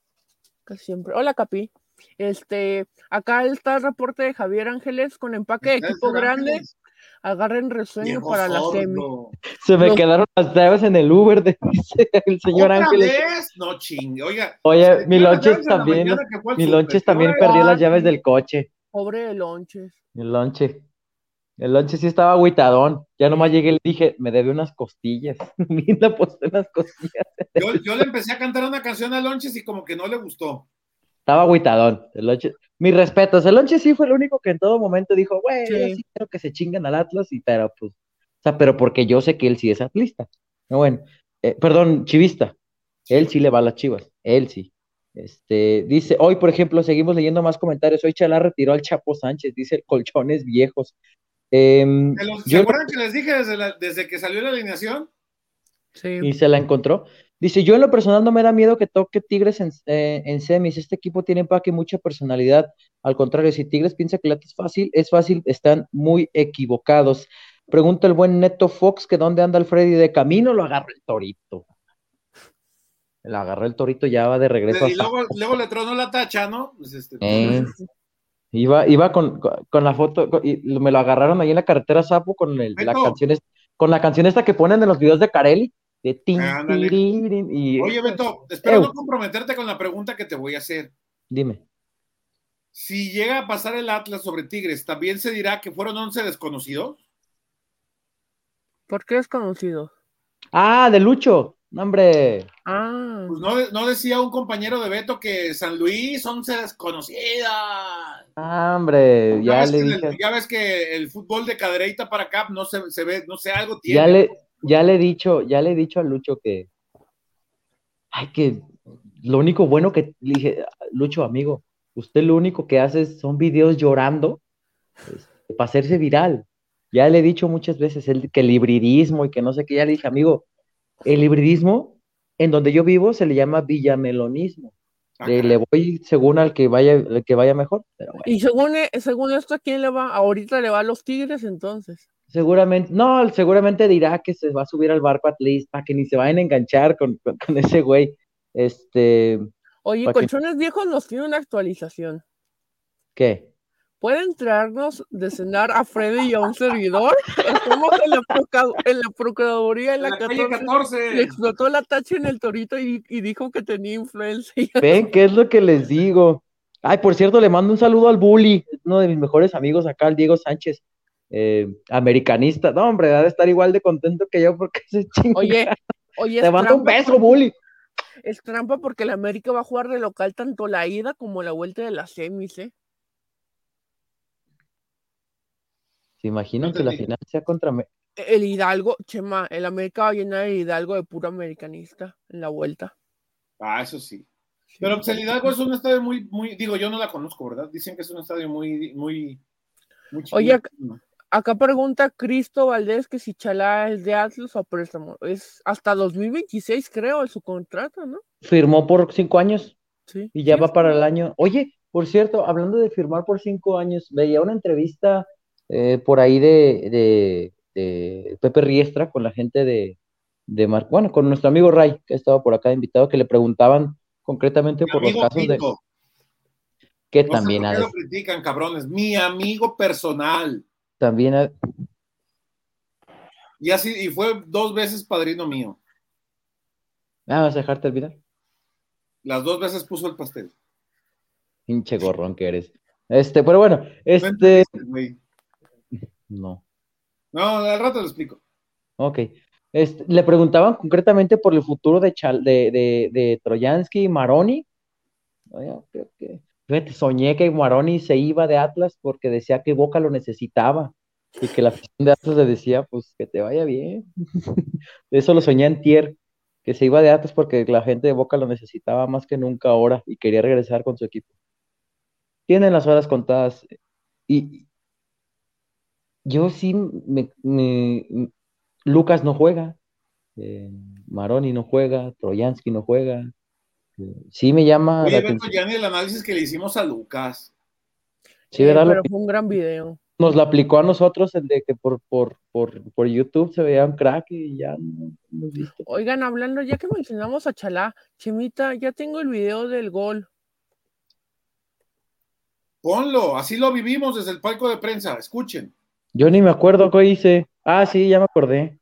casi siempre. Hola Capi, este, acá está el reporte de Javier Ángeles con empaque de equipo grande, Ángeles, agarren resueño para la semi. Se me Los- quedaron las llaves en el Uber, dice el señor ¿Otra Ángeles. vez? No chingue, oiga. Oye, mi Lonches también, mi Lonches ¿qué también hora perdió las llaves del coche. Pobre de lonches. El lonche. El lonche sí estaba agüitadón. Ya nomás llegué y le dije, me debe unas costillas. Linda, pues unas costillas. Yo, yo le empecé a cantar una canción a Lonches y como que no le gustó. Estaba agüitadón. El lonche. Mis respetos. El lonche sí fue el único que en todo momento dijo, güey, Sí. sí quiero que se chingan al Atlas, y pero pues, o sea, pero porque yo sé que él sí es atlista. No, bueno, eh, perdón, chivista. Él sí le va a las chivas. Él sí. Este, dice, hoy, por ejemplo, seguimos leyendo más comentarios. Hoy Chalá retiró al Chapo Sánchez, dice colchones viejos. Em, ¿Se, los- ¿se yo- acuerdan que les dije desde, la- desde que salió la alineación? Sí. y se la encontró. Dice, yo en lo personal no me da miedo que toque Tigres en, eh, en semis. Este equipo tiene empaque y mucha personalidad. Al contrario, si Tigres piensa que la es fácil, es fácil, están muy equivocados. Pregunta el buen Neto Fox que dónde anda el Freddy de camino, lo agarró el torito. Lo agarró el torito, ya va de regreso Y luego, luego le tronó la tacha, ¿no? Pues, este, Eh, Iba, iba con, con- la foto, con- y me lo agarraron ahí en la carretera Sapo con el- la canción, con la canción esta que ponen en los videos de Carelli, de tin, tiririn, y Oye, Beto, espero no comprometerte con la pregunta que te voy a hacer. dime. Si llega a pasar el Atlas sobre Tigres, ¿también se dirá que fueron 11 desconocidos? ¿Por qué es conocido? Ah, de Lucho, no, hombre. Ah, Pues no, no decía un compañero de Beto que San Luis 11 desconocidas. Ah, hombre, Ya, ya ves le dije, el, ya ves que el fútbol de cadereita para acá no se, se ve, no sé, algo tiene. ya le, ya le he dicho, ya le he dicho a Lucho que, ay, que lo único bueno que le dije, Lucho, amigo, usted lo único que hace son videos llorando este, para hacerse viral. Ya le he dicho muchas veces el, que el hibridismo y que no sé qué, ya le dije, amigo, el hibridismo en donde yo vivo se le llama villamelonismo. Ah, le voy según al que vaya, el que vaya mejor, pero bueno. y según, e- según esto, ¿a quién le va? Ahorita le va a los Tigres, entonces. Seguramente, no, seguramente dirá que se va a subir al barco at least para que ni se vayan a enganchar con, con- con ese güey. Este, Oye. Colchones Viejos nos tiene una actualización. ¿qué? ¿Pueden traernos de cenar a Freddy y a un servidor? Estamos en la, proca- en la Procuraduría en la, la calle 14. 14. Le explotó la tacha en el torito y, y dijo que tenía influencia. ¿Ven qué es lo que les digo? Ay, por cierto, le mando un saludo al Bully, uno de mis mejores amigos acá, el Diego Sánchez, eh, americanista. No, hombre, debe estar igual de contento que yo porque se chinga. Oye, oye, Te mando un beso, Bully. es trampa porque la América va a jugar de local tanto la ida como la vuelta de las semis, ¿eh? ¿Se imaginan que la final sea contra... El Hidalgo, Chema, el América va a llenar el Hidalgo de puro americanista en la vuelta. Ah, eso sí. Pero pues, el Hidalgo es un estadio muy, muy, digo, yo no la conozco, ¿verdad? Dicen que es un estadio muy, muy, muy Oye, chiquito. Acá pregunta Cristo Valdés que si Chalá es de Atlas o préstamo. Es hasta 2026, creo, en su contrato, ¿no? Firmó por cinco años Sí. y ya Sí, va sí. para el año. Oye, por cierto, hablando de firmar por cinco años, veía una entrevista eh, por ahí de, de, de Pepe Riestra con la gente de, de Mar- bueno, con nuestro amigo Ray, que estaba por acá invitado, que le preguntaban concretamente Mi por los casos de que No sé también por ha qué de- lo critican, cabrones. Mi amigo personal. También ha- Y así, y fue dos veces padrino mío. Ah, vas a dejarte olvidar. Las dos veces puso el pastel. Pinche gorrón que eres. Este, pero bueno, No este, no. No, al rato lo explico. Ok. Este, le preguntaban concretamente por el futuro de, Chal- de, de, de Troyansky y Maroni. Oye, creo que- soñé que Maroni se iba de Atlas porque decía que Boca lo necesitaba y que la afición de Atlas le decía, pues que te vaya bien. Eso lo soñé en Tier, que se iba de Atlas porque la gente de Boca lo necesitaba más que nunca ahora y quería regresar con su equipo. Tienen las horas contadas y yo sí me, me- Lucas no juega, eh, Maroni no juega, Troyansky no juega. Eh, sí me llama Oye, la Beto, ya ni el análisis que le hicimos a Lucas. Sí, Eh, ¿verdad? Lo pero fue un gran video. nos lo aplicó a nosotros, el de que por, por, por, por YouTube se veía un crack y ya no hemos visto. Oigan, hablando, ya que mencionamos a Chalá, Chemita, ya tengo el video del gol. Ponlo, así lo vivimos desde el palco de prensa. Escuchen. Yo ni me acuerdo qué hice. Ah, sí, ya me acordé.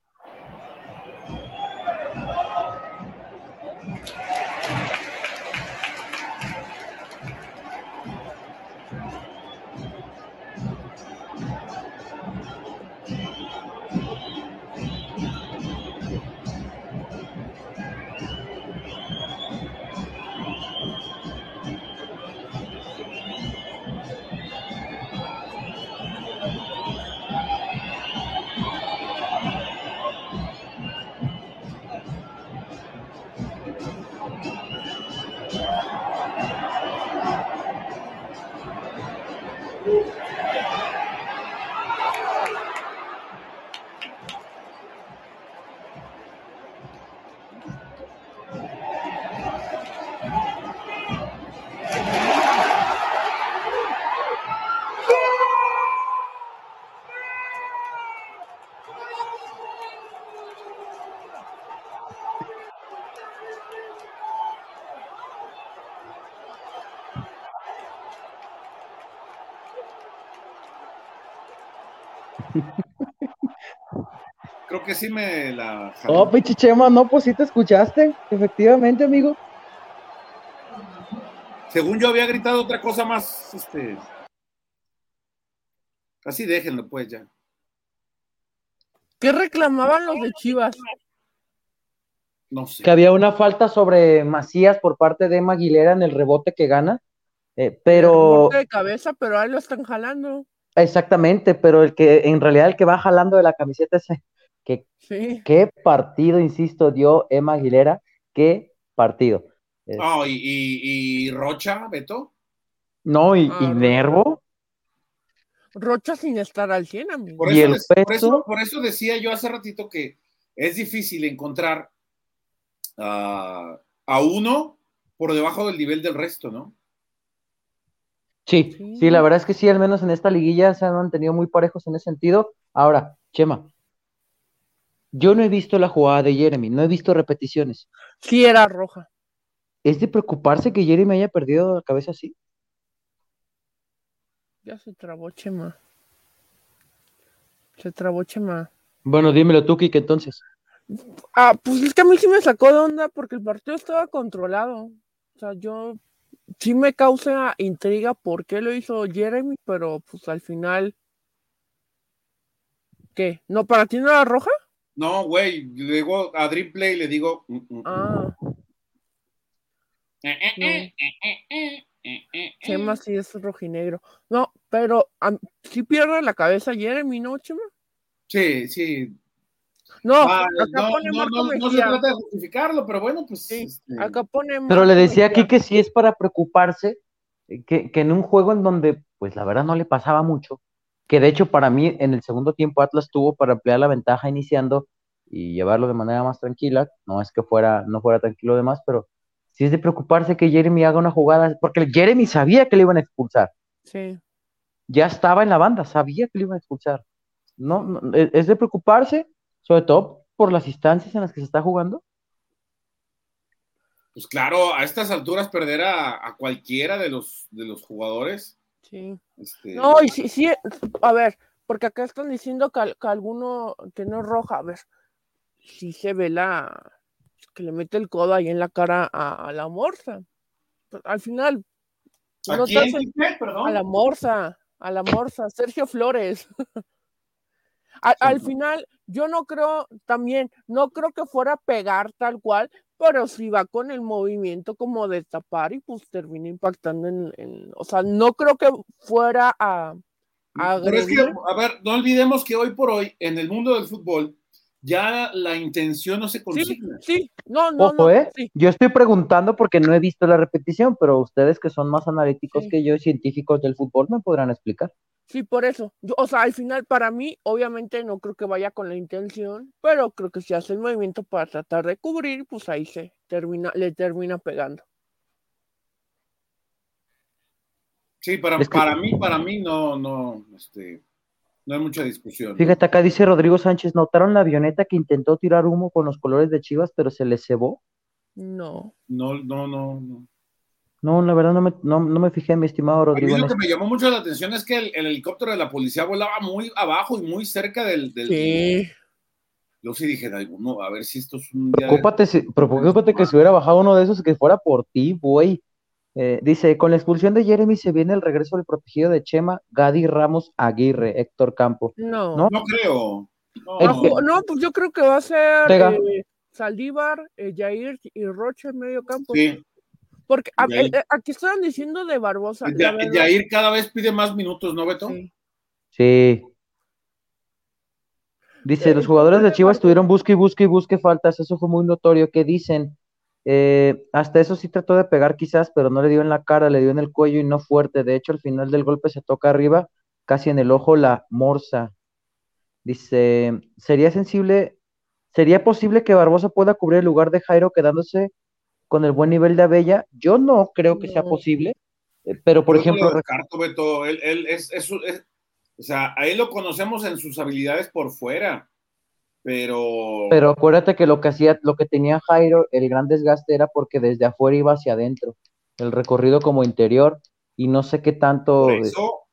Que sí me la. Oh, pinche Chema, no, pues sí te escuchaste. Efectivamente, amigo. Según yo había gritado otra cosa más, este. Así déjenlo, pues ya. ¿Qué reclamaban los de Chivas? No sé. Que había una falta sobre Macías por parte de Emma Aguilera en el rebote que gana. eh, pero de cabeza, pero ahí lo están jalando. exactamente, pero el que en realidad el que va jalando de la camiseta es Sí. qué partido, insisto, dio Emma Aguilera, qué partido. Ah, y, y- y Rocha, Beto. no, y, y Ah, Nervo, Rocha sin estar al 100, amigo. Por ¿Y eso, el por, eso, por eso decía yo hace ratito que es difícil encontrar a uno por debajo del nivel del resto, ¿no? Sí, Sí. sí, la verdad es que sí, al menos en esta liguilla se han mantenido muy parejos en ese sentido. Ahora, Chema, yo no he visto la jugada de Jeremy, no he visto repeticiones. Sí era roja. ¿Es de preocuparse que Jeremy haya perdido la cabeza así? Ya se trabó Chema. Se trabó Chema. Bueno, dímelo tú, Kike, entonces. Ah, pues es que a mí sí me sacó de onda porque el partido estaba controlado. O sea, yo sí me causa intriga por qué lo hizo Jeremy, pero pues al final. ¿Qué? ¿No para ti no era roja? No, güey, le digo a Dream Play, le digo. Ah, no. Chema sí es rojinegro. No, pero sí pierde la cabeza Jeremy, ¿no, Chema? Sí, sí. No, Ah, acá no, pone no, Marco no, no se trata de justificarlo, pero bueno, pues. Sí, este, acá pone Pero le decía aquí que sí es para preocuparse, eh, que, que en un juego en donde, pues la verdad no le pasaba mucho, que de hecho para mí en el segundo tiempo Atlas tuvo para ampliar la ventaja iniciando y llevarlo de manera más tranquila, no es que fuera, no fuera tranquilo de más, pero sí es de preocuparse que Jeremy haga una jugada, porque Jeremy sabía que le iban a expulsar. Sí. Ya estaba en la banda, sabía que le iban a expulsar. No, no, e, es de preocuparse, sobre todo por las instancias en las que se está jugando. Pues claro, a estas alturas perder a, a cualquiera de los, de los jugadores. Sí. este, No, y sí, sí, a ver, porque acá están diciendo que, que alguno que no es roja, a ver, sí se ve la que le mete el codo ahí en la cara a, a la morsa. Pues, al final, ¿A no quién? Perdón. a la morsa, a la morsa, Sergio Flores. Al, al final, yo no creo, también, no creo que fuera a pegar tal cual, pero sí va con el movimiento como de tapar y pues termina impactando en, en- o sea, no creo que fuera a, a Pero es que, a ver, no olvidemos que hoy por hoy, en el mundo del fútbol, ya la intención no se Sí, consigue. sí, no, no, Ojo, no, ¿eh? sí, Yo estoy preguntando porque no he visto la repetición, pero ustedes que son más analíticos Sí. que yo, científicos del fútbol, me podrán explicar. Sí, por eso. Yo, o sea, al final, para mí, obviamente no creo que vaya con la intención, pero creo que si hace el movimiento para tratar de cubrir, pues ahí se termina, le termina pegando. Sí, para, Es que- para mí, para mí no, no, este, no hay mucha discusión. Fíjate, acá dice Rodrigo Sánchez, ¿notaron la avioneta que intentó tirar humo con los colores de Chivas, pero se le cebó? No. No, no, no, no. No, la verdad no me, no, no me fijé, mi estimado A mí Rodrigo. lo que me llamó mucho la atención es que el, el helicóptero de la policía volaba muy abajo y muy cerca del. del Sí. Yo sí dije, "Ay, no, a ver si esto es un día. de- Preocúpate, si- preocúpate que se hubiera bajado uno de esos que fuera por ti, güey. Eh, dice, con la expulsión de Jeremy se viene el regreso del protegido de Chema, Gadi Ramos Aguirre, Héctor Campo. No. No. No creo. No, No, pues yo creo que va a ser eh, Saldívar, eh, Jair y Roche en medio campo. Sí. Porque a- eh, aquí estaban diciendo de Barbosa. Ya- verdad, Yair cada vez pide más minutos, ¿no, Beto? sí. Sí. Dice, los jugadores de Chivas estuvieron busque y busque y busque faltas, eso fue muy notorio. ¿Qué dicen? Eh, hasta eso sí trató de pegar quizás, pero no le dio en la cara, le dio en el cuello y no fuerte. De hecho, al final del golpe se toca arriba, casi en el ojo la morsa. Dice, ¿sería sensible, sería posible que Barbosa pueda cubrir el lugar de Jairo quedándose con el buen nivel de Abella? Yo no creo que sea posible, eh, pero por Yo ejemplo, lo descarto, Beto. Él, él es, es- es- o sea, a él lo conocemos en sus habilidades por fuera, pero. Pero acuérdate que lo que hacía, lo que tenía Jairo, el gran desgaste era porque desde afuera iba hacia adentro, el recorrido como interior, y no sé qué tanto. por eso,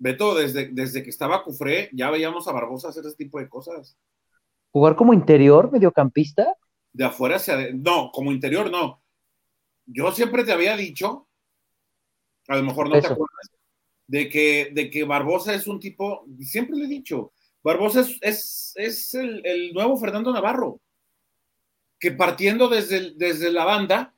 Beto, desde, desde que estaba Cufré, ya veíamos a Barbosa hacer ese tipo de cosas. Jugar como interior, mediocampista, De afuera hacia adentro. No, como interior no. Yo siempre te había dicho, a lo mejor no te acuerdas, de que, de que Barbosa es un tipo, siempre le he dicho, Barbosa es, es, es el, el nuevo Fernando Navarro, que partiendo desde, el- desde la banda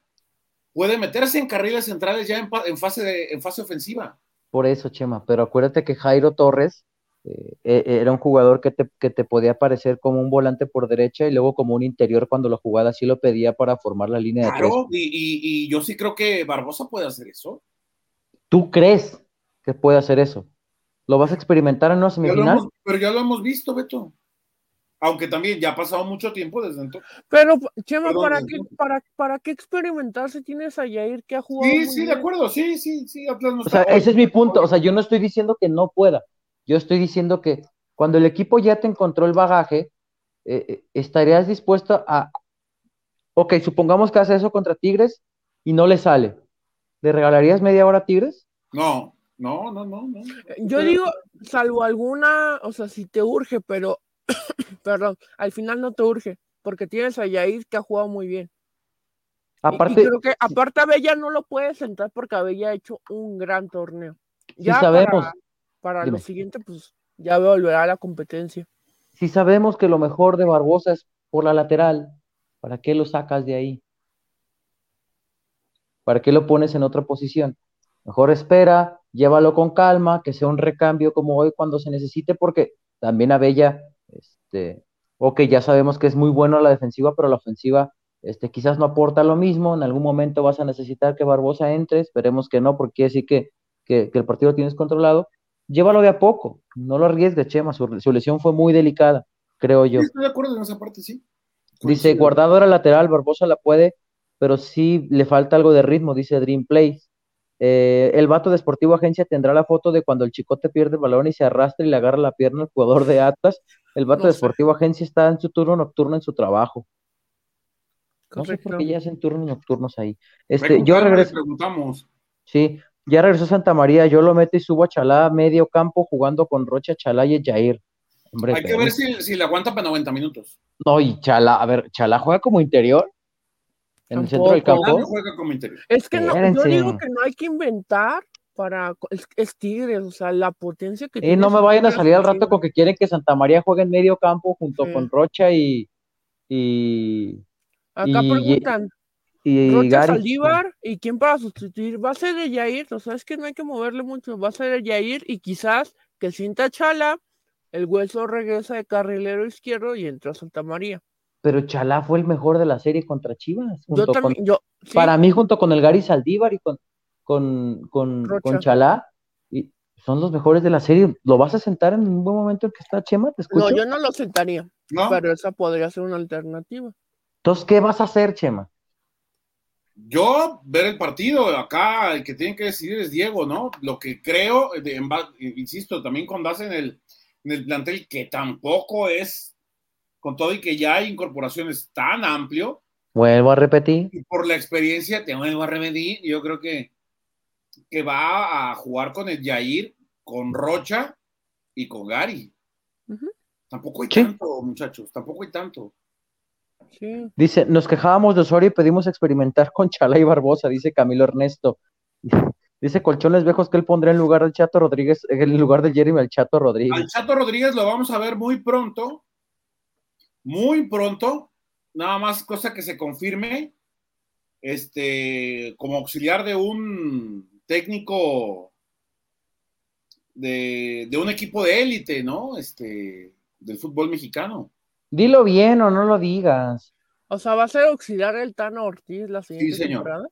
puede meterse en carriles centrales ya en, en fase, de, en fase ofensiva. por eso, Chema. Pero acuérdate que Jairo Torres eh, eh, era un jugador que te, que te podía parecer como un volante por derecha y luego como un interior cuando la jugada sí lo pedía para formar la línea de tres. Claro, y, y- y yo sí creo que Barbosa puede hacer eso. ¿Tú crees que puede hacer eso? ¿Lo vas a experimentar en una Ya semifinal? hemos- pero ya lo hemos visto, Beto. Aunque también ya ha pasado mucho tiempo desde entonces. Pero, Chema, Perdón, ¿para, qué, para, ¿para qué experimentar si tienes a Yair que ha jugado? Sí, muy sí, de acuerdo, sí, sí, sí, Atlas no O sea, ese es mi punto. O sea, yo no estoy diciendo que no pueda. Yo estoy diciendo que cuando el equipo ya te encontró el bagaje, eh, eh, estarías dispuesto a. Ok, supongamos que hace eso contra Tigres y no le sale. ¿Le regalarías media hora a Tigres? No, no, no, no, no. Yo digo, salvo alguna, o sea, si te urge, pero, perdón, al final no te urge, porque tienes a Yair que ha jugado muy bien. Y- y Aparte, creo que aparte Abella no lo puedes sentar porque Abella ha hecho un gran torneo. Ya sabemos, para, para Dime. lo siguiente, pues ya volverá a la competencia. si sabemos que lo mejor de Barbosa es por la lateral, ¿para qué lo sacas de ahí? ¿Para qué lo pones en otra posición? Mejor espera, llévalo con calma, que sea un recambio como hoy cuando se necesite, porque también Abella, este, ok, ya sabemos que es muy bueno a la defensiva, pero la ofensiva, este, quizás no aporta lo mismo. En algún momento vas a necesitar que Barbosa entre, esperemos que no, porque quiere decir que, que, que el partido lo tienes controlado. Llévalo de a poco, no lo arriesgues, Chema, su, su lesión fue muy delicada, creo yo. Sí, estoy de acuerdo en esa parte, sí. Dice, Coincido. guardado era lateral, Barbosa la puede, pero sí le falta algo de ritmo, dice Dream Place. Eh, el vato de Sportivo Agencia tendrá la foto de cuando el chicote pierde el balón y se arrastra y le agarra la pierna al jugador de Atlas. El vato No de sé. Sportivo Agencia está en su turno nocturno en su trabajo. No sé por qué ya hacen turnos nocturnos ahí. Este, yo regreso, preguntamos. sí, ya regresó Santa María, yo lo meto y subo a Chalá a medio campo jugando con Rocha, Chalá y Jair. Hombre, Hay que ver si, si le aguanta para 90 minutos. No, y Chalá, a ver, Chalá juega como interior en el centro del campo. Nadie juega como interior. Es que no, yo digo que no hay que inventar para es, es Tigres, o sea, la potencia que Y tiene. no me vayan a salir al rato con que quieren que Santa María juegue en medio campo junto Sí. con Rocha y, y, Acá y- preguntan, y Rocha Gary. Saldívar, ¿y quién para sustituir? Va a ser el Yair, o sea, es que no hay que moverle mucho, va a ser el Yair y quizás que sienta Chala, el hueso regresa de carrilero izquierdo y entra Santa María. Pero Chalá fue el mejor de la serie contra Chivas. Yo con- también, yo, sí, para mí, junto con el Gary Saldívar y con, con, con, con Chalá, y son los mejores de la serie. ¿Lo vas a sentar en un buen momento en que está Chema? ¿Te escucho? no, yo no lo sentaría, ¿No? pero esa podría ser una alternativa. Entonces, ¿qué vas a hacer, Chema? Yo, ver el partido, acá el que tiene que decidir es Diego, ¿no? Lo que creo, de- en ba- insisto, también con base en el, en el plantel, que tampoco es, con todo y que ya hay incorporaciones tan amplio, Vuelvo a repetir. y por la experiencia, te vuelvo a remedir, yo creo que, que va a jugar con el Yair, con Rocha y con Gary. Tampoco hay Sí. tanto, muchachos, tampoco hay tanto. Sí. Dice, nos quejábamos de Osorio y pedimos experimentar con Chalá y Barbosa, dice Camilo Ernesto. Dice Colchones Viejos que él pondría en lugar del Chato Rodríguez, en lugar de Jeremy al Chato Al Rodríguez. Chato Rodríguez lo vamos a ver muy pronto, muy pronto, nada más cosa que se confirme, este, como auxiliar de un técnico de, de un equipo de élite, ¿no? Este, del fútbol mexicano. Dilo bien o no lo digas. O sea, va a ser auxiliar el Tano Ortiz la siguiente señor. temporada.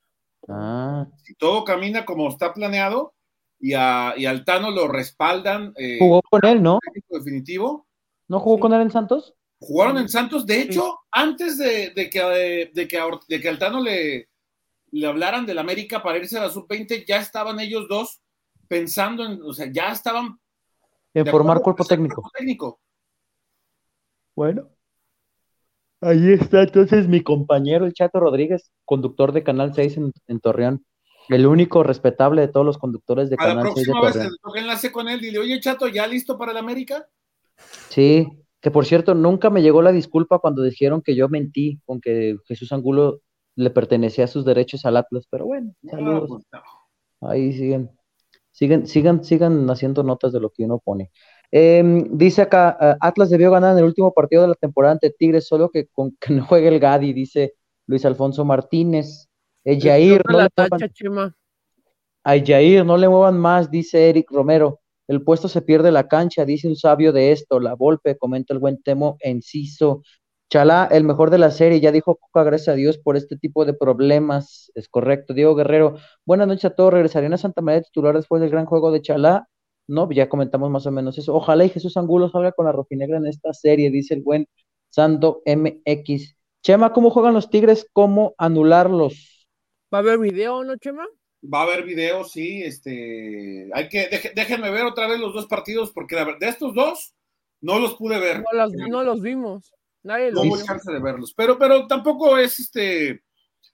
Ah, Si todo camina como está planeado y, a, y al Tano lo respaldan, eh, jugó con él, ¿no? técnico definitivo, ¿No jugó Sí. con él en Santos? Jugaron Sí. en Santos, de hecho, antes de, de que, de, de que, de que Altano le, le hablaran del América para irse a la sub-20, ya estaban ellos dos pensando en, o sea, ya estaban En formar cuerpo técnico. cuerpo técnico. Bueno. Ahí está entonces mi compañero, el Chato Rodríguez, conductor de Canal 6 en, en Torreón. El único respetable de todos los conductores de A Canal 6 de próxima vez que Torreón. enlace con él, dile, oye, Chato, ¿ya listo para el América? Sí, que por cierto, nunca me llegó la disculpa cuando dijeron que yo mentí con que Jesús Angulo le pertenecía sus derechos al Atlas, pero bueno, No, saludos. pues, no. Ahí siguen, siguen, sigan, sigan haciendo notas de lo que uno pone. Em, dice acá, eh, Atlas debió ganar en el último partido de la temporada ante Tigres, solo que con que no juegue el Gadi, dice Luis Alfonso Martínez. Eh, Jair, no le muevan- a Jair, no le muevan más, dice Eric Romero. El puesto se pierde la cancha, dice un sabio de esto. La Volpe, comenta el buen Temo Enciso. Chalá, el mejor de la serie, ya dijo Coca, gracias a Dios por este tipo de problemas. Es correcto. Diego Guerrero, buenas noches a todos. ¿Regresarían a Santa María de titular después del gran juego de Chalá? No, ya comentamos más o menos eso. Ojalá y Jesús Angulo salga con la rojinegra en esta serie, dice el buen Sando MX. Chema, ¿cómo juegan los Tigres? ¿Cómo anularlos? ¿Va a haber video, no, Chema? Va a haber videos, sí, este, hay que, deje- déjenme ver otra vez los dos partidos, porque la de estos dos, no los pude ver. No, no los vimos. Nadie no los hubo vio. chance de verlos. Pero, pero tampoco es este.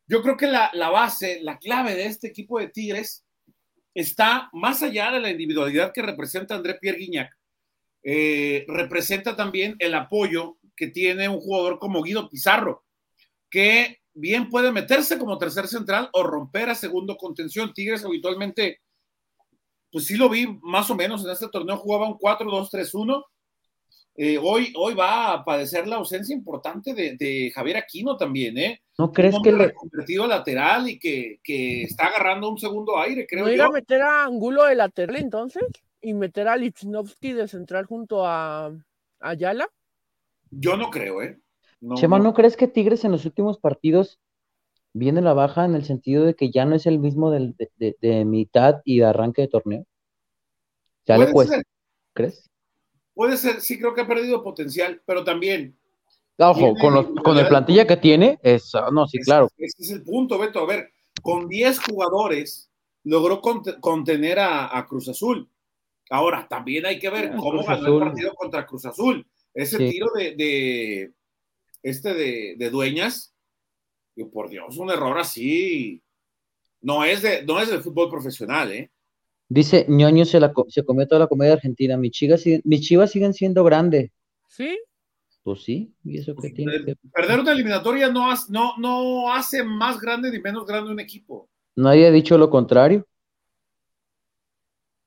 Yo creo que la, la base, la clave de este equipo de Tigres está más allá de la individualidad que representa André Pierre Guignac. eh, representa también el apoyo que tiene un jugador como Guido Pizarro, que bien puede meterse como tercer central o romper a segundo contención. Tigres habitualmente, pues sí lo vi más o menos en este torneo, jugaba un 4-2-3-1 eh, hoy, hoy va a padecer la ausencia importante de, de Javier Aquino también, ¿eh? ¿No crees que le, convertido a lateral y que, que está agarrando un segundo aire, creo ¿No ir yo. a meter a Angulo de lateral entonces? ¿Y meter a Lichnowsky de central junto a a Ayala? Yo no creo, ¿eh? No, Chema, no. ¿no crees que Tigres en los últimos partidos viene la baja en el sentido de que ya no es el mismo del- de, de- de mitad y de arranque de torneo? Ya le cuesta, ser. ¿crees? Puede ser, sí creo que ha perdido potencial, pero también. Ojo, con, los- con el plantilla que tiene, es, no, sí, ese- claro. Ese es el punto, Beto. A ver, con 10 jugadores logró cont- contener a, a Cruz Azul. Ahora, también hay que ver Ah, cómo Cruz ganó Azul. el partido contra Cruz Azul. Ese Sí. tiro de, de- este de, de dueñas, digo, por Dios, un error así. No es de, no es de fútbol profesional, ¿eh? Dice, ñoño se, la, se comió toda la comedia argentina. Mis chivas, siguen- mis chivas siguen siendo grandes. ¿Sí? Pues sí, ¿y eso qué tiene que Perder una eliminatoria no, hace- no, no hace más grande ni menos grande un equipo. Nadie ha dicho lo contrario.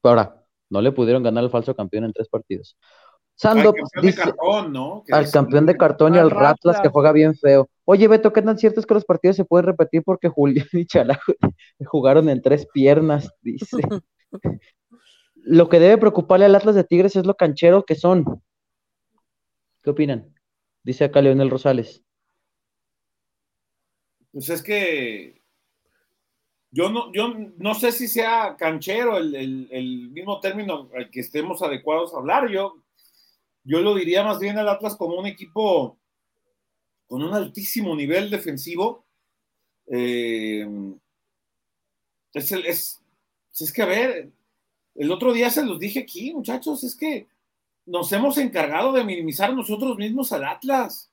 Ahora, no le pudieron ganar al falso campeón en tres partidos. Al Sando campeón de cartón, ¿no? Que al dice- campeón de cartón y Al al Ratlas que juega bien feo. Oye, Beto, ¿qué tan cierto es que los partidos se pueden repetir porque Julián y Chalá jugaron en tres piernas? Dice. Lo que debe preocuparle al Atlas de Tigres es lo canchero que son. ¿Qué opinan? Dice acá Leonel Rosales. Pues es que yo no, yo no sé si sea canchero el, el- el mismo término al que estemos adecuados a hablar. Yo, yo lo diría más bien al Atlas como un equipo con un altísimo nivel defensivo. Eh, es, el- es, es que, a ver, el otro día se los dije aquí, muchachos, es que nos hemos encargado de minimizar nosotros mismos al Atlas.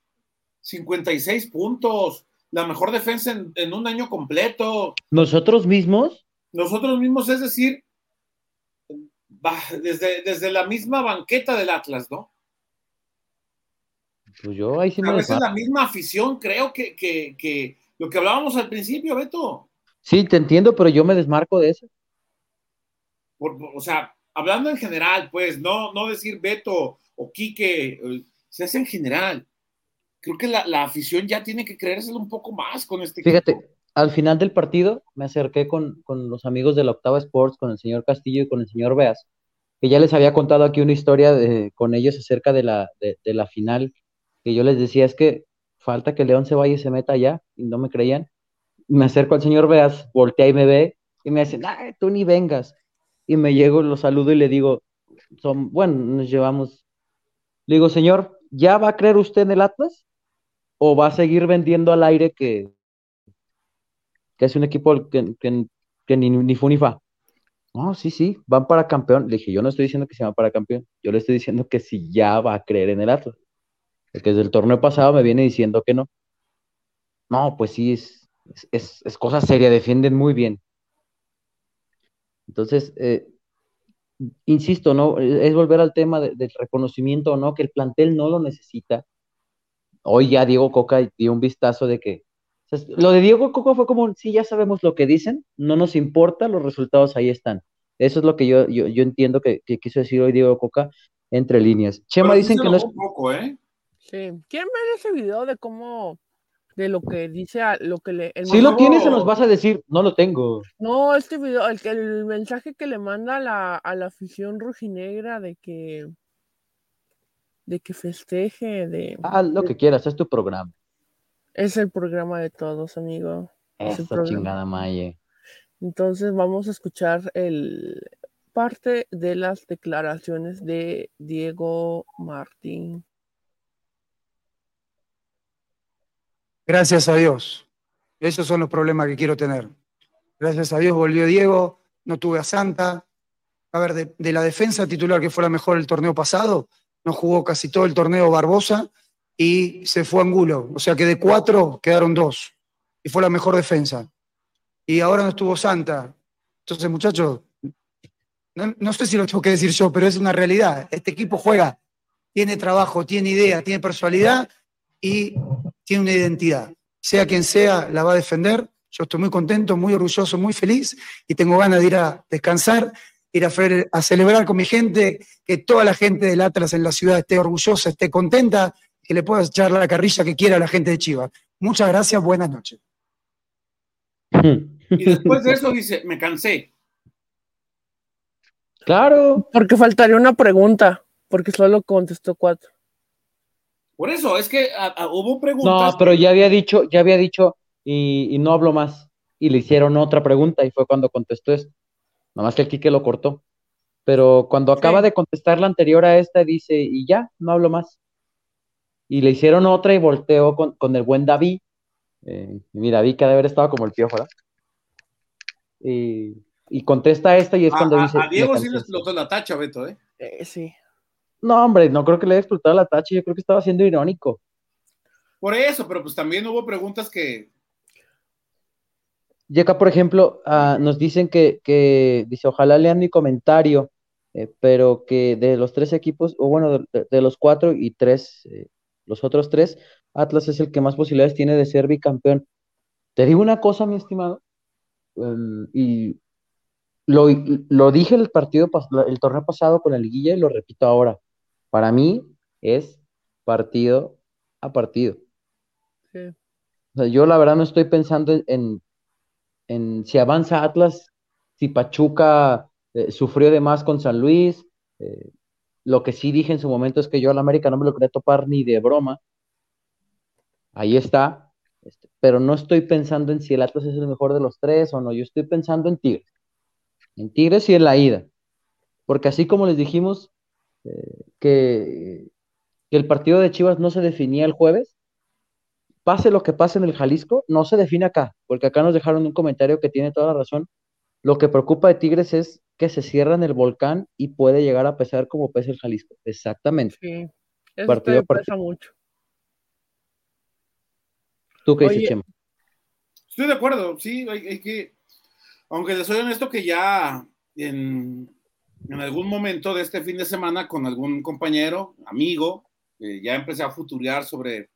56 puntos, la mejor defensa en, en un año completo. Nosotros mismos, Nosotros mismos, es decir, desde, desde la misma banqueta del Atlas, ¿no? pues yo ahí sí A me veces desmarco. la misma afición, creo que, que, que lo que hablábamos al principio, Beto. Sí, te entiendo, pero yo me desmarco de eso. Por- o sea, hablando en general, pues, no, no decir Beto o Quique, eh, se hace en general. Creo que la, la afición ya tiene que creérselo un poco más con este equipo. Fíjate, al final del partido me acerqué con, con los amigos de la Octava Sports, con el señor Castillo y con el señor Beas, que ya les había contado aquí una historia de- con ellos acerca de la, de, de la final, que yo les decía, es que falta que León se vaya y se meta allá, y no me creían. Me acerco al señor Beas, voltea y me ve, y me dice, "Ay, tú ni vengas. Y me llego, lo saludo y le digo, son, bueno, nos llevamos. Le digo, señor, ¿ya va a creer usted en el Atlas? ¿O va a seguir vendiendo al aire que, que es un equipo que, que- ni, ni fu ni fa. No, sí, sí, van para campeón. Le dije, yo no estoy diciendo que se van para campeón, yo le estoy diciendo que si ya va a creer en el Atlas. Porque desde el torneo pasado me viene diciendo que no. No, pues sí, es, es- es cosa seria, defienden muy bien. Entonces, eh, insisto, ¿no? Es volver al tema de- del reconocimiento o no, que el plantel no lo necesita. Hoy ya Diego Coca dio un vistazo de que o sea, lo de Diego Coca fue como, sí, ya sabemos lo que dicen, no nos importa, los resultados ahí están. Eso es lo que yo, yo, yo entiendo que, que quiso decir hoy Diego Coca entre líneas. Chema Pero dicen que no es... un poco, ¿eh? Sí. ¿Quieren ver ese video de cómo, de lo que dice, a- lo que le... el Si lo tienes, se nos vas a decir, no lo tengo. No, este video, el, que- el mensaje que le manda a la, a la afición rojinegra de que, de que festeje, de... Haz lo que quieras, es tu programa. Es el programa de todos, amigo. Es Esta programa. chingada Maye. Entonces vamos a escuchar el parte de las declaraciones de Diego Martín. Gracias a Dios. Esos son los problemas que quiero tener. Gracias a Dios volvió Diego, no tuve a Santa. A ver, de, la defensa titular que fue la mejor el torneo pasado, no jugó casi todo el torneo Barbosa y se fue Angulo. O sea que de cuatro quedaron dos. Y fue la mejor defensa. Y ahora no estuvo Santa. Entonces, muchachos, no sé si lo tengo que decir yo, pero es una realidad. Este equipo juega, tiene trabajo, tiene idea, tiene personalidad y tiene una identidad. Sea quien sea, la va a defender. Yo estoy muy contento, muy orgulloso, muy feliz y tengo ganas de ir a descansar, ir a, celebrar con mi gente, que toda la gente del Atlas en la ciudad esté orgullosa, esté contenta, que le pueda echar la carrilla que quiera a la gente de Chivas. Muchas gracias, buenas noches. Y después de eso dice, me cansé. Claro. Porque faltaría una pregunta, porque solo contestó cuatro. Por eso, es que a- a- hubo preguntas. No, pero ya había dicho, ya había dicho y, y no habló más. Y le hicieron otra pregunta y fue cuando contestó esto. Nada más que el Quique lo cortó. Pero cuando acaba de contestar la anterior a esta, dice, y ya, no hablo más. Y le hicieron otra y volteó con, el buen David. Eh, mira, David que debe haber estado como el piojo, ¿verdad? Y, contesta esta y es cuando dice. A Diego sí le explotó la tacha, Beto, ¿eh? ¿eh? Sí. No, hombre, no creo que le haya explotado la tacha, yo creo que estaba siendo irónico. Por eso, pero pues también hubo preguntas que. Y acá, por ejemplo, ah, nos dicen que, dice, ojalá lean mi comentario, eh, pero que de los tres equipos, o bueno, de, los cuatro y tres, eh, los otros tres, Atlas es el que más posibilidades tiene de ser bicampeón. Te digo una cosa, mi estimado, em, y lo, lo, dije el partido, el torneo pasado con la liguilla y lo repito ahora. Para mí es partido a partido. yo la verdad no estoy pensando en, en, si avanza Atlas, si Pachuca eh, sufrió de más con San Luis. Eh, lo que sí dije en su momento es que yo al América no me lo quería topar ni de broma. Ahí está. Este, pero no estoy pensando en si el Atlas es el mejor de los tres o no. Yo estoy pensando en Tigres. En Tigres y en la ida. Porque así como les dijimos, eh, que, el partido de Chivas no se definía el jueves, pase lo que pase en el Jalisco, no se define acá, porque acá nos dejaron un comentario que tiene toda la razón. Lo que preocupa de Tigres es que se cierra en el volcán y puede llegar a pesar como pesa el Jalisco. Exactamente. Sí, eso partido pesa mucho. ¿Tú qué dices, Chema? Estoy de acuerdo, sí, hay, que, aunque les soy honesto que ya en, en algún momento de este fin de semana con algún compañero, amigo, eh, ya empecé a futurear sobre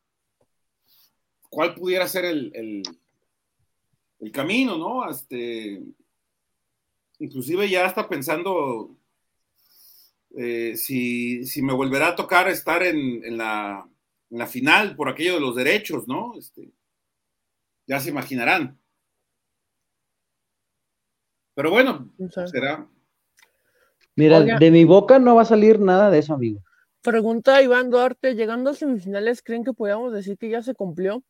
cuál pudiera ser el, el, camino, ¿no? Este, inclusive ya está pensando eh, si, me volverá a tocar estar en, la, en, la, final por aquello de los derechos, ¿no? Este, ya se imaginarán. Pero bueno, será, Mira, de mi boca no va a salir nada de eso, amigo. Pregunta Iván Duarte, llegando a semifinales, ¿creen que podríamos decir que ya se cumplió?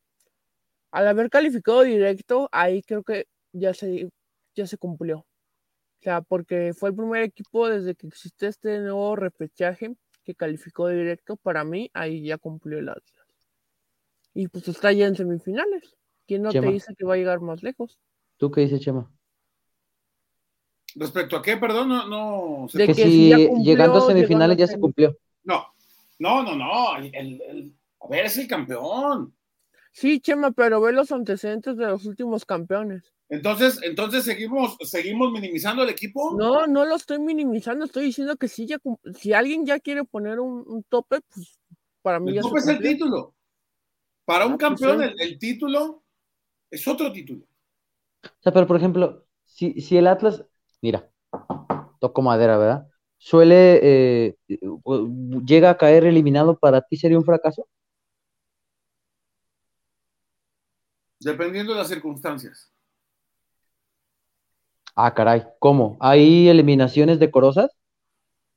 Al haber calificado directo, ahí creo que ya se, ya se cumplió. O sea, porque fue el primer equipo desde que existe este nuevo repechaje que calificó directo. Para mí, ahí ya cumplió el Atlas. Y pues está ya en semifinales. ¿Quién no te dice que va a llegar más lejos? ¿Tú qué dices, Chema? ¿Respecto a qué? Perdón, no. no de que, si, llegando a semifinales ya se cumplió. No, no, no, no. El, a ver, es el campeón. Sí, Chema, pero ve los antecedentes de los últimos campeones. Entonces, entonces seguimos, seguimos minimizando el equipo. No, no lo estoy minimizando, estoy diciendo que si ya, si alguien ya quiere poner un, tope, pues para mí el ya tope es el título. Para un ah, pues campeón, el, título es otro título. O sea, pero por ejemplo, si, si el Atlas, mira, toco madera, ¿verdad? Suele, eh, llega a caer eliminado, ¿para ti sería un fracaso? Dependiendo de las circunstancias. Ah, caray, ¿cómo? ¿Hay eliminaciones decorosas?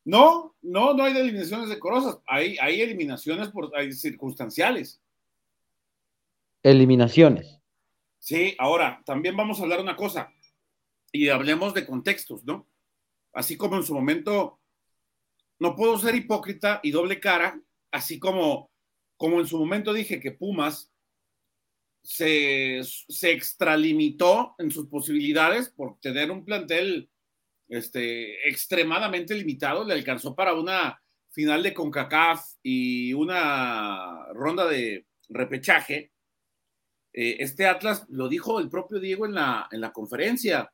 No, no, no hay eliminaciones decorosas. Hay, hay eliminaciones por, hay circunstanciales. Eliminaciones. Sí, ahora, también vamos a hablar una cosa y hablemos de contextos, ¿no? Así como en su momento, no puedo ser hipócrita y doble cara, así como, como en su momento dije que Pumas se, se extralimitó en sus posibilidades por tener un plantel este, extremadamente limitado, le alcanzó para una final de CONCACAF y una ronda de repechaje. Eh, este Atlas lo dijo el propio Diego en la, en la conferencia,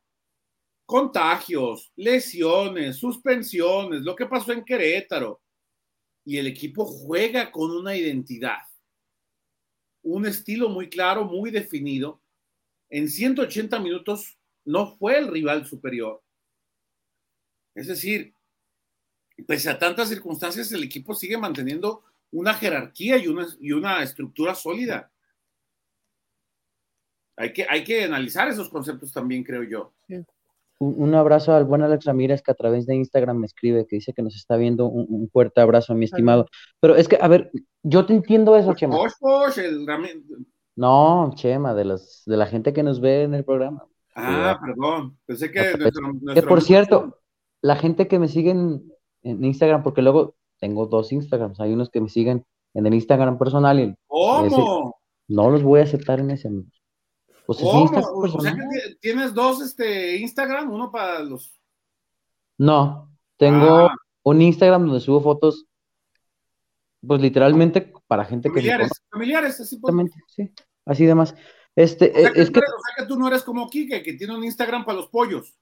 contagios, lesiones, suspensiones, lo que pasó en Querétaro. Y el equipo juega con una identidad, un estilo muy claro, muy definido. En 180 minutos no fue el rival superior. Es decir, pese a tantas circunstancias, el equipo sigue manteniendo una jerarquía y una, y una estructura sólida. Hay que, hay que analizar esos conceptos también, creo yo. Un, abrazo al buen Alex Ramírez que a través de Instagram me escribe, que dice que nos está viendo. Un, fuerte abrazo, mi estimado. Pero es que, a ver, yo te entiendo eso, Chema. No, Chema, de, los, de la gente que nos ve en el programa. Ah, perdón. Pensé que. que por cierto, la gente que me sigue en, en Instagram, porque luego tengo dos Instagrams, hay unos que me siguen en el Instagram personal y ese- ¿Cómo? no los voy a aceptar en ese. Pues ¿Cómo? O sea que tienes dos este, Instagram, uno para los. No, tengo Ah, un Instagram donde subo fotos, pues literalmente para gente que familiares, así pues. Exactamente, sí, así de más. Este, O sea, eh, que es tú que eres- o sea que tú no eres como Kike, que tiene un Instagram para los pollos.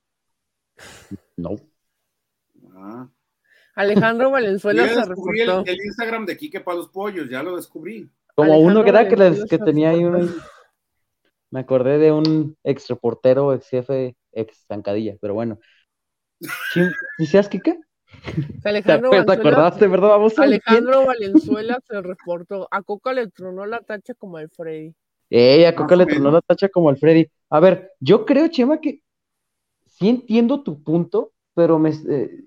no, Ah. Alejandro Valenzuela Ya se descubrí el, Instagram de Kike para los pollos, ya lo descubrí. como uno que era que, les- que tenía ahí un, me acordé de un ex reportero, ex jefe, ex zancadilla, pero bueno. ¿Sí, ¿sí seas Kike? ¿Te, Alejandro te Valenzuela, acordaste, verdad? Vamos a ver quién. Alejandro Valenzuela se reportó. A Coca le tronó la tacha como el Freddy. Ey, a Más Coca le tronó la tacha como al Freddy. A ver, yo creo, Chema, que sí entiendo tu punto, pero me eh,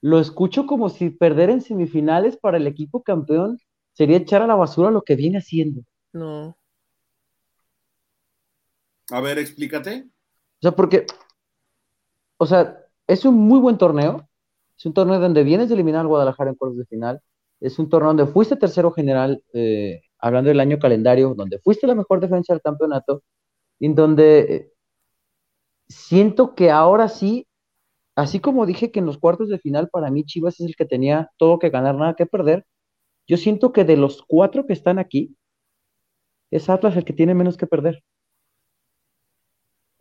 lo escucho como si perder en semifinales para el equipo campeón sería echar a la basura lo que viene haciendo. No. A ver, explícate. O sea, porque, o sea, es un muy buen torneo. Es un torneo donde vienes de eliminar al Guadalajara en cuartos de final. Es un torneo donde fuiste tercero general, eh, hablando del año calendario, donde fuiste la mejor defensa del campeonato, en donde eh, siento que ahora sí, así como dije que en los cuartos de final para mí Chivas es el que tenía todo que ganar, nada que perder, yo siento que de los cuatro que están aquí, es Atlas el que tiene menos que perder.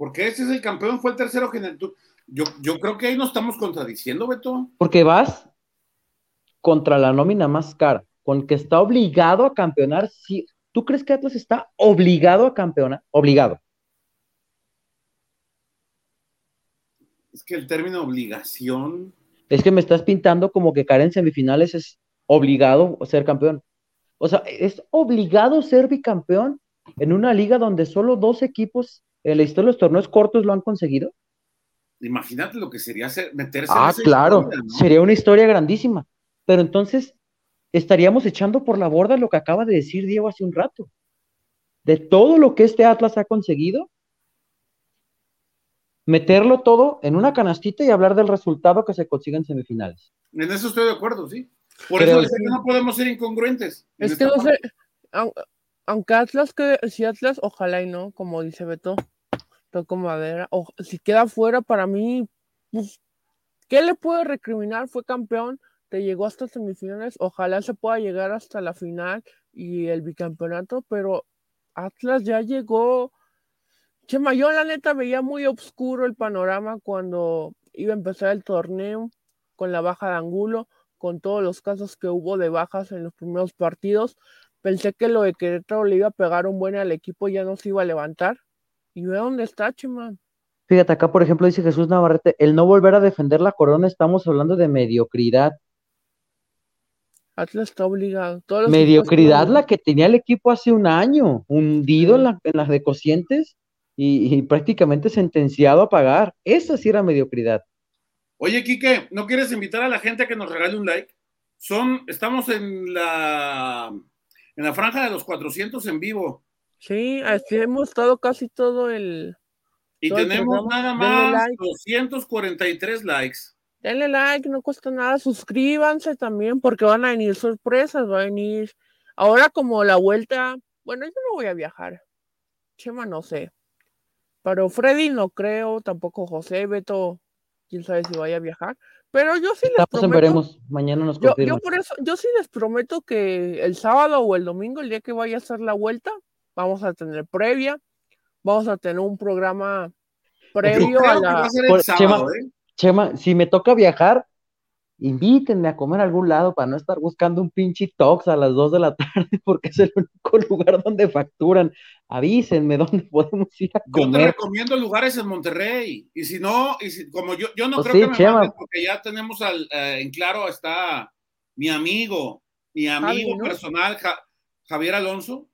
Porque ese es el campeón, fue el tercero general. Yo, yo creo que ahí nos estamos contradiciendo, Beto. Porque vas contra la nómina más cara, con que está obligado a campeonar. Si, ¿Tú crees que Atlas está obligado a campeonar? Obligado. Es que el término obligación. Es que me estás pintando como que caer en semifinales es obligado a ser campeón. O sea, es obligado ser bicampeón en una liga donde solo dos equipos en la historia de los torneos cortos lo han conseguido. Imagínate lo que sería hacer- meterse en Ah, esa claro, historia, ¿no? sería una historia grandísima. Pero entonces estaríamos echando por la borda lo que acaba de decir Diego hace un rato. De todo lo que este Atlas ha conseguido, meterlo todo en una canastita y hablar del resultado que se consigue en semifinales. En eso estoy de acuerdo, sí. Por Creo eso que no podemos ser incongruentes. en Es que no sé, aunque Atlas quede, si Atlas, ojalá y no, como dice Beto, toco madera, o si queda fuera para mí, pues, ¿qué le puede recriminar? Fue campeón, te llegó hasta semifinales, ojalá se pueda llegar hasta la final y el bicampeonato, pero Atlas ya llegó. Chema, yo la neta veía muy oscuro el panorama cuando iba a empezar el torneo con la baja de Angulo, con todos los casos que hubo de bajas en los primeros partidos. Pensé que lo de Querétaro le iba a pegar un buen al equipo y ya no se iba a levantar. ¿Y ve dónde está, Chema? Fíjate, acá por ejemplo dice Jesús Navarrete, el no volver a defender la corona, estamos hablando de mediocridad. Atlas está obligado. Todos los Mediocridad la que tenía el equipo hace un año, hundido Sí. en, la- en las de cocientes y, y prácticamente sentenciado a pagar. Esa sí era mediocridad. Oye, Quique, ¿no quieres invitar a la gente a que nos regale un like? Son, estamos en la, en la franja de los 400 en vivo Sí, así hemos estado casi todo el. y Todo tenemos nada más like. 243 likes. Denle like, no cuesta nada. Suscríbanse también porque van a venir sorpresas. Va a venir. Ahora, como la vuelta. Bueno, yo no voy a viajar. Chema, no sé. Pero Freddy no creo. Tampoco José, Beto. Quién sabe si vaya a viajar. Pero yo sí les prometo. veremos, mañana nos Yo, yo por eso, yo sí les prometo que el sábado o el domingo, el día que vaya a hacer la vuelta, vamos a tener previa, vamos a tener un programa previo a la. a ser Por- el sábado, Chema. ¿eh? Chema, si me toca viajar, invítenme a comer a algún lado para no estar buscando un pinche tox a las 2 de la tarde porque es el único lugar donde facturan. Avísenme dónde podemos ir a Yo te comer. recomiendo lugares en Monterrey. Y si no, y si- como yo, yo no Pues creo sí, que me manden porque ya tenemos al, eh, en claro está mi amigo, mi amigo Javi, ¿no? personal, Ja- Javier Alonso.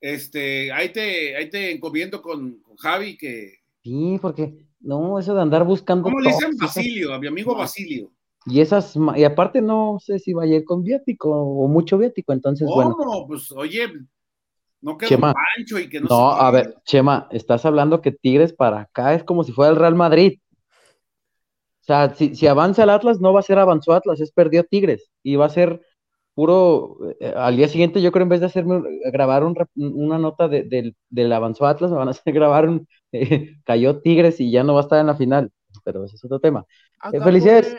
Este, ahí te, ahí te encomiendo con, con Javi que. Sí, porque no, eso de andar buscando ¿Cómo le dicen Basilio? A mi amigo Basilio. Y esas, y aparte no sé si vaya a ir con viático o mucho viático, entonces bueno. ¿Cómo? Pues oye, no quedó Chema. Pancho y que no, No, a ver, Chema, estás hablando que Tigres para acá es como si fuera el Real Madrid. sea, si, si avanza el Atlas, no va a ser avanzó Atlas, es perdió Tigres y va a ser puro, eh, al día siguiente yo creo en vez de hacerme grabar un, una nota de, del avanzó Atlas, me van a hacer grabar un eh, cayó Tigres y ya no va a estar en la final, pero ese es otro tema. Eh, felicidades.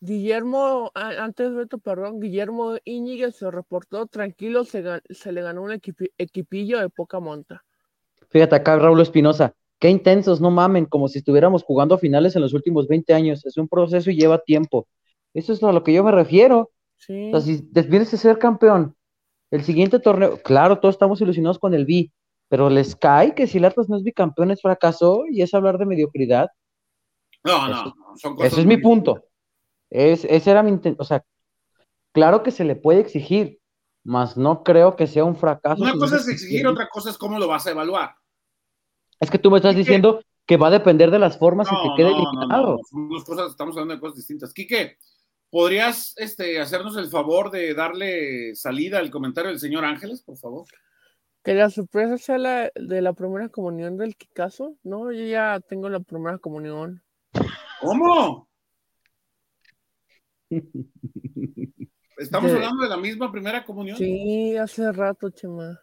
Guillermo, antes de esto, perdón, Guillermo Íñiguez se reportó tranquilo, se, se le ganó un equipillo de poca monta. Fíjate acá, Raúl Espinosa, qué intensos, no mamen, como si estuviéramos jugando finales en los últimos 20 años. Es un proceso y lleva tiempo. Eso es a lo que yo me refiero. Sí. O sea, si vienes a ser campeón, el siguiente torneo, claro, todos estamos ilusionados con el B, pero les cae que si el Atlas no es bicampeón es fracaso y es hablar de mediocridad. No, no, son cosas Ese es mi punto. Es, ese era mi intento. O sea, claro que se le puede exigir, mas no creo que sea un fracaso. Una cosa es exigir, otra cosa es cómo lo vas a evaluar. Es que tú me estás diciendo que va a depender de las formas y que quede eliminado. cosas, estamos hablando de cosas distintas. Quique, ¿podrías este, hacernos el favor de darle salida al comentario del señor Ángeles, por favor? Que la sorpresa sea la de la primera comunión del Kikazo. No, yo ya tengo la primera comunión. ¿Cómo? ¿Estamos hablando de la misma primera comunión? Sí, hace rato, Chema.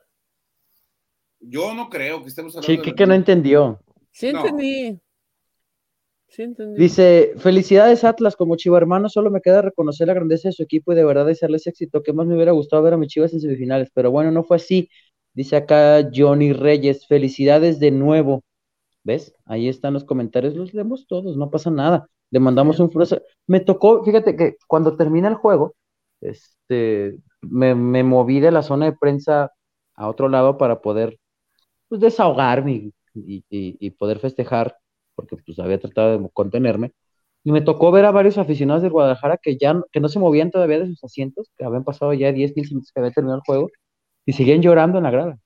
Yo no creo que estemos hablando. Sí, que no entendió. Sí entendí. Sí entendí. Dice, felicidades Atlas, como Chiva hermano, solo me queda reconocer la grandeza de su equipo y de verdad desearles éxito, que más me hubiera gustado ver a mis Chivas en semifinales, pero bueno, no fue así. Dice acá Johnny Reyes, felicidades de nuevo. ¿Ves? Ahí están los comentarios, los leemos todos, no pasa nada. Le mandamos un fuerza. Me tocó, fíjate que cuando termina el juego, este, me, moví de la zona de prensa a otro lado para poder pues, desahogarme y, poder festejar, porque pues había tratado de contenerme. Y me tocó ver a varios aficionados de Guadalajara que ya que no se movían todavía de sus asientos, que habían pasado ya 10, 15 minutos que había terminado el juego, y seguían llorando en la grada.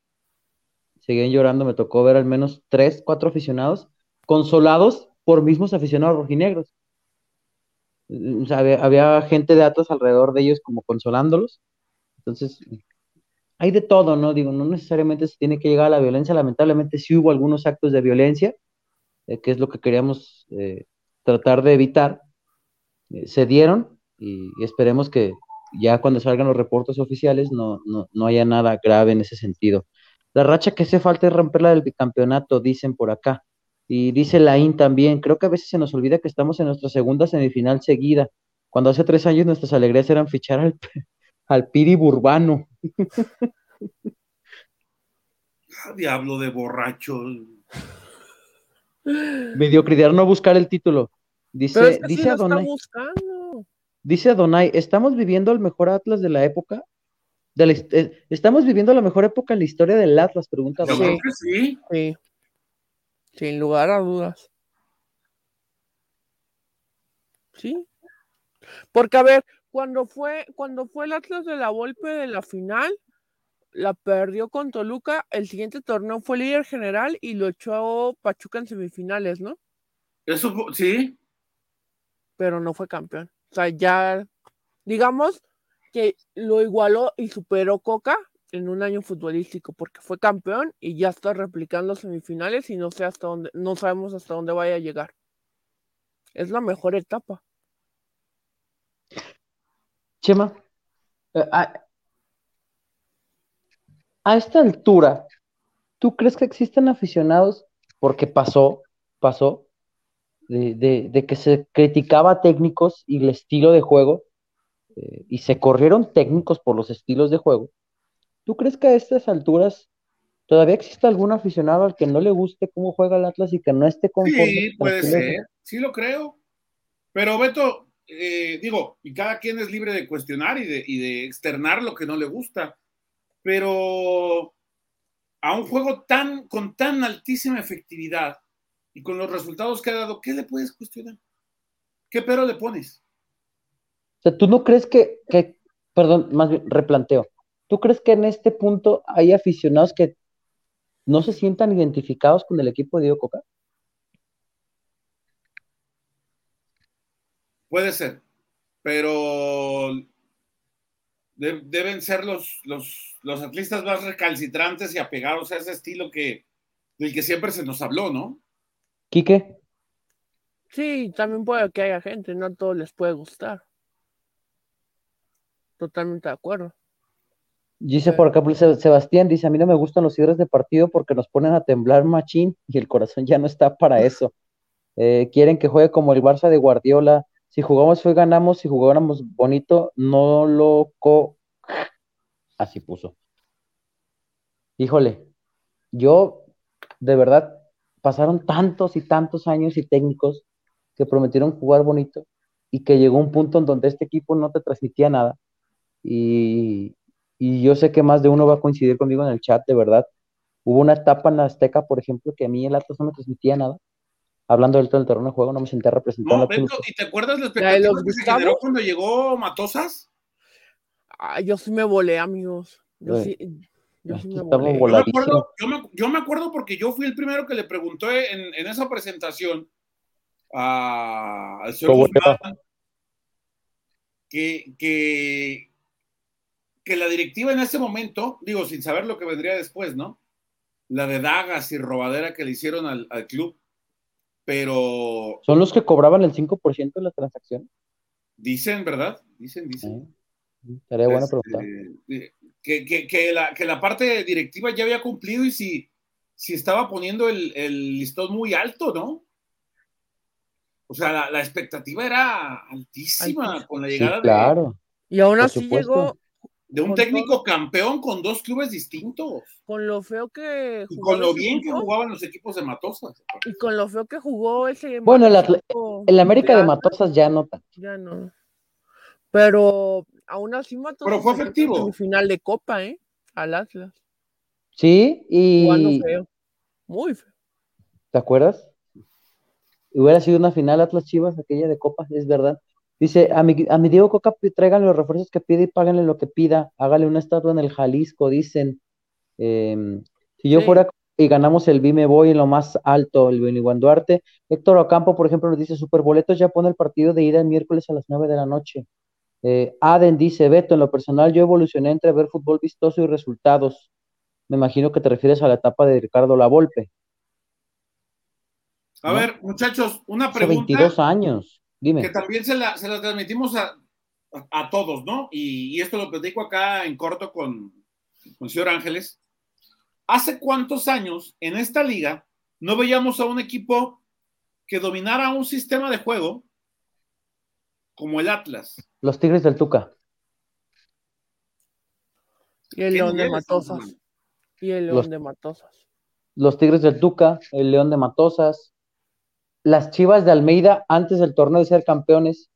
Seguían llorando, me tocó ver al menos 3, 4 aficionados consolados por mismos aficionados rojinegros. Había, gente de Atlas alrededor de ellos como consolándolos. Entonces, hay de todo, ¿no? Digo, no necesariamente se tiene que llegar a la violencia. Lamentablemente sí hubo algunos actos de violencia, eh, que es lo que queríamos eh, tratar de evitar. Eh, se dieron y, esperemos que ya cuando salgan los reportes oficiales no, no, no haya nada grave en ese sentido. La racha que hace falta es romperla del bicampeonato, dicen por acá. Y dice Laín también, creo que a veces se nos olvida que estamos en nuestra segunda semifinal seguida, cuando hace tres años nuestras alegrías eran fichar al, al Piri Burbano. Ah, diablo de borracho. Mediocridad no buscar el título. Dice, dice Adonai. Dice Adonai, ¿estamos viviendo el mejor Atlas de la época? Eh, ¿Estamos viviendo la mejor época en la historia del Atlas? Pregunta. sí. sí. Sin lugar a dudas. Sí. Porque, a ver, cuando fue, cuando fue el Atlas de la Volpe de la final, la perdió con Toluca, el siguiente torneo fue líder general y lo echó Pachuca en semifinales, ¿no? Eso sí. Pero no fue campeón. O sea, ya, digamos que lo igualó y superó Coca, en un año futbolístico porque fue campeón y ya está replicando semifinales y no sé hasta dónde, no sabemos hasta dónde vaya a llegar. Es la mejor etapa. Chema, eh, a, esta altura, ¿tú crees que existen aficionados? Porque pasó, pasó, de, de, que se criticaba técnicos y el estilo de juego, eh, y se corrieron técnicos por los estilos de juego ¿Tú crees que a estas alturas todavía existe algún aficionado al que no le guste cómo juega el Atlas y que no esté conforme? Sí, puede ser, sí lo creo. Pero Beto, eh, digo, y cada quien es libre de cuestionar y de, y de externar lo que no le gusta, pero a un juego tan, con tan altísima efectividad y con los resultados que ha dado, ¿qué le puedes cuestionar? ¿Qué pero le pones? O sea, ¿tú no crees que, que perdón, más bien, replanteo, ¿Tú crees que en este punto hay aficionados que no se sientan identificados con el equipo de Diego Coca? Puede ser, pero deben ser los, los, los, atletas más recalcitrantes y apegados a ese estilo que, del que siempre se nos habló, ¿no? Quique. Sí, también puede que haya gente, no a todos les puede gustar. Totalmente de acuerdo. Dice por acá pues, Sebastián, dice, a mí no me gustan los cierres de partido porque nos ponen a temblar machín y el corazón ya no está para eso. Eh, quieren que juegue como el Barça de Guardiola. Si jugamos hoy ganamos, si jugáramos bonito, no loco. Así puso. Híjole, yo de verdad pasaron tantos y tantos años y técnicos que prometieron jugar bonito y que llegó un punto en donde este equipo no te transmitía nada. Y, y yo sé que más de uno va a coincidir conmigo en el chat, de verdad. Hubo una etapa en la Azteca, por ejemplo, que a mí el Atlas no me transmitía nada. Hablando del, del terreno de juego, no me senté representando no, Beto, ¿Y te acuerdas la expectativa que se generó cuando llegó Matosas? Ay, yo sí me volé, amigos. Yo sí, yo, sí me volé. Yo, me acuerdo, yo, me, yo, me acuerdo, porque yo fui el primero que le preguntó en, en esa presentación a, al señor Guzmán que, que, que la directiva en ese momento, digo, sin saber lo que vendría después, ¿no? La de dagas y robadera que le hicieron al, al club, pero... ¿Son los que cobraban el 5% de la transacción? Dicen, ¿verdad? Dicen, dicen. Estaría bueno este, preguntar. Que, que, que, la, que la parte directiva ya había cumplido y si, si estaba poniendo el, el listón muy alto, ¿no? O sea, la, la expectativa era altísima con la llegada sí, claro. de... Y aún así llegó, de un técnico todo, campeón con dos clubes distintos. Con lo feo que y con lo bien equipo, que jugaban los equipos de Matosas. Y con lo feo que jugó ese. Bueno, el, el América de, de Matosas ya no. Ya no. Pero aún así Matosas. Pero fue efectivo. En final de Copa, ¿eh? Al Atlas. Sí, y. Jugando feo. Muy feo. ¿Te acuerdas? Hubiera sido una final Atlas Chivas, aquella de Copa, es verdad. Dice, a mi, a mi Diego Coca traigan los refuerzos que pide y páganle lo que pida, hágale una estatua en el Jalisco, dicen. Eh, si yo sí. fuera y ganamos el B, me voy en lo más alto, el Beniguan Duarte. Héctor Ocampo, por ejemplo, nos dice, Superboletos ya pone el partido de ida el miércoles a las 9 de la noche. Eh, Aden dice, Beto, en lo personal yo evolucioné entre ver fútbol vistoso y resultados. Me imagino que te refieres a la etapa de Ricardo Lavolpe. A ¿no? ver, muchachos, una pregunta. Hace 22 años. Dime. Que también se la, se la transmitimos a, a, a, todos, ¿no? Y, y, esto lo platico acá en corto con, con el señor Ángeles. ¿Hace cuántos años en esta liga no veíamos a un equipo que dominara un sistema de juego como el Atlas? Los Tigres del Tuca. Y el León de Matosas. Y el León los, de Matosas. Los Tigres del Tuca, el León de Matosas, las Chivas de Almeida antes del torneo de ser campeones,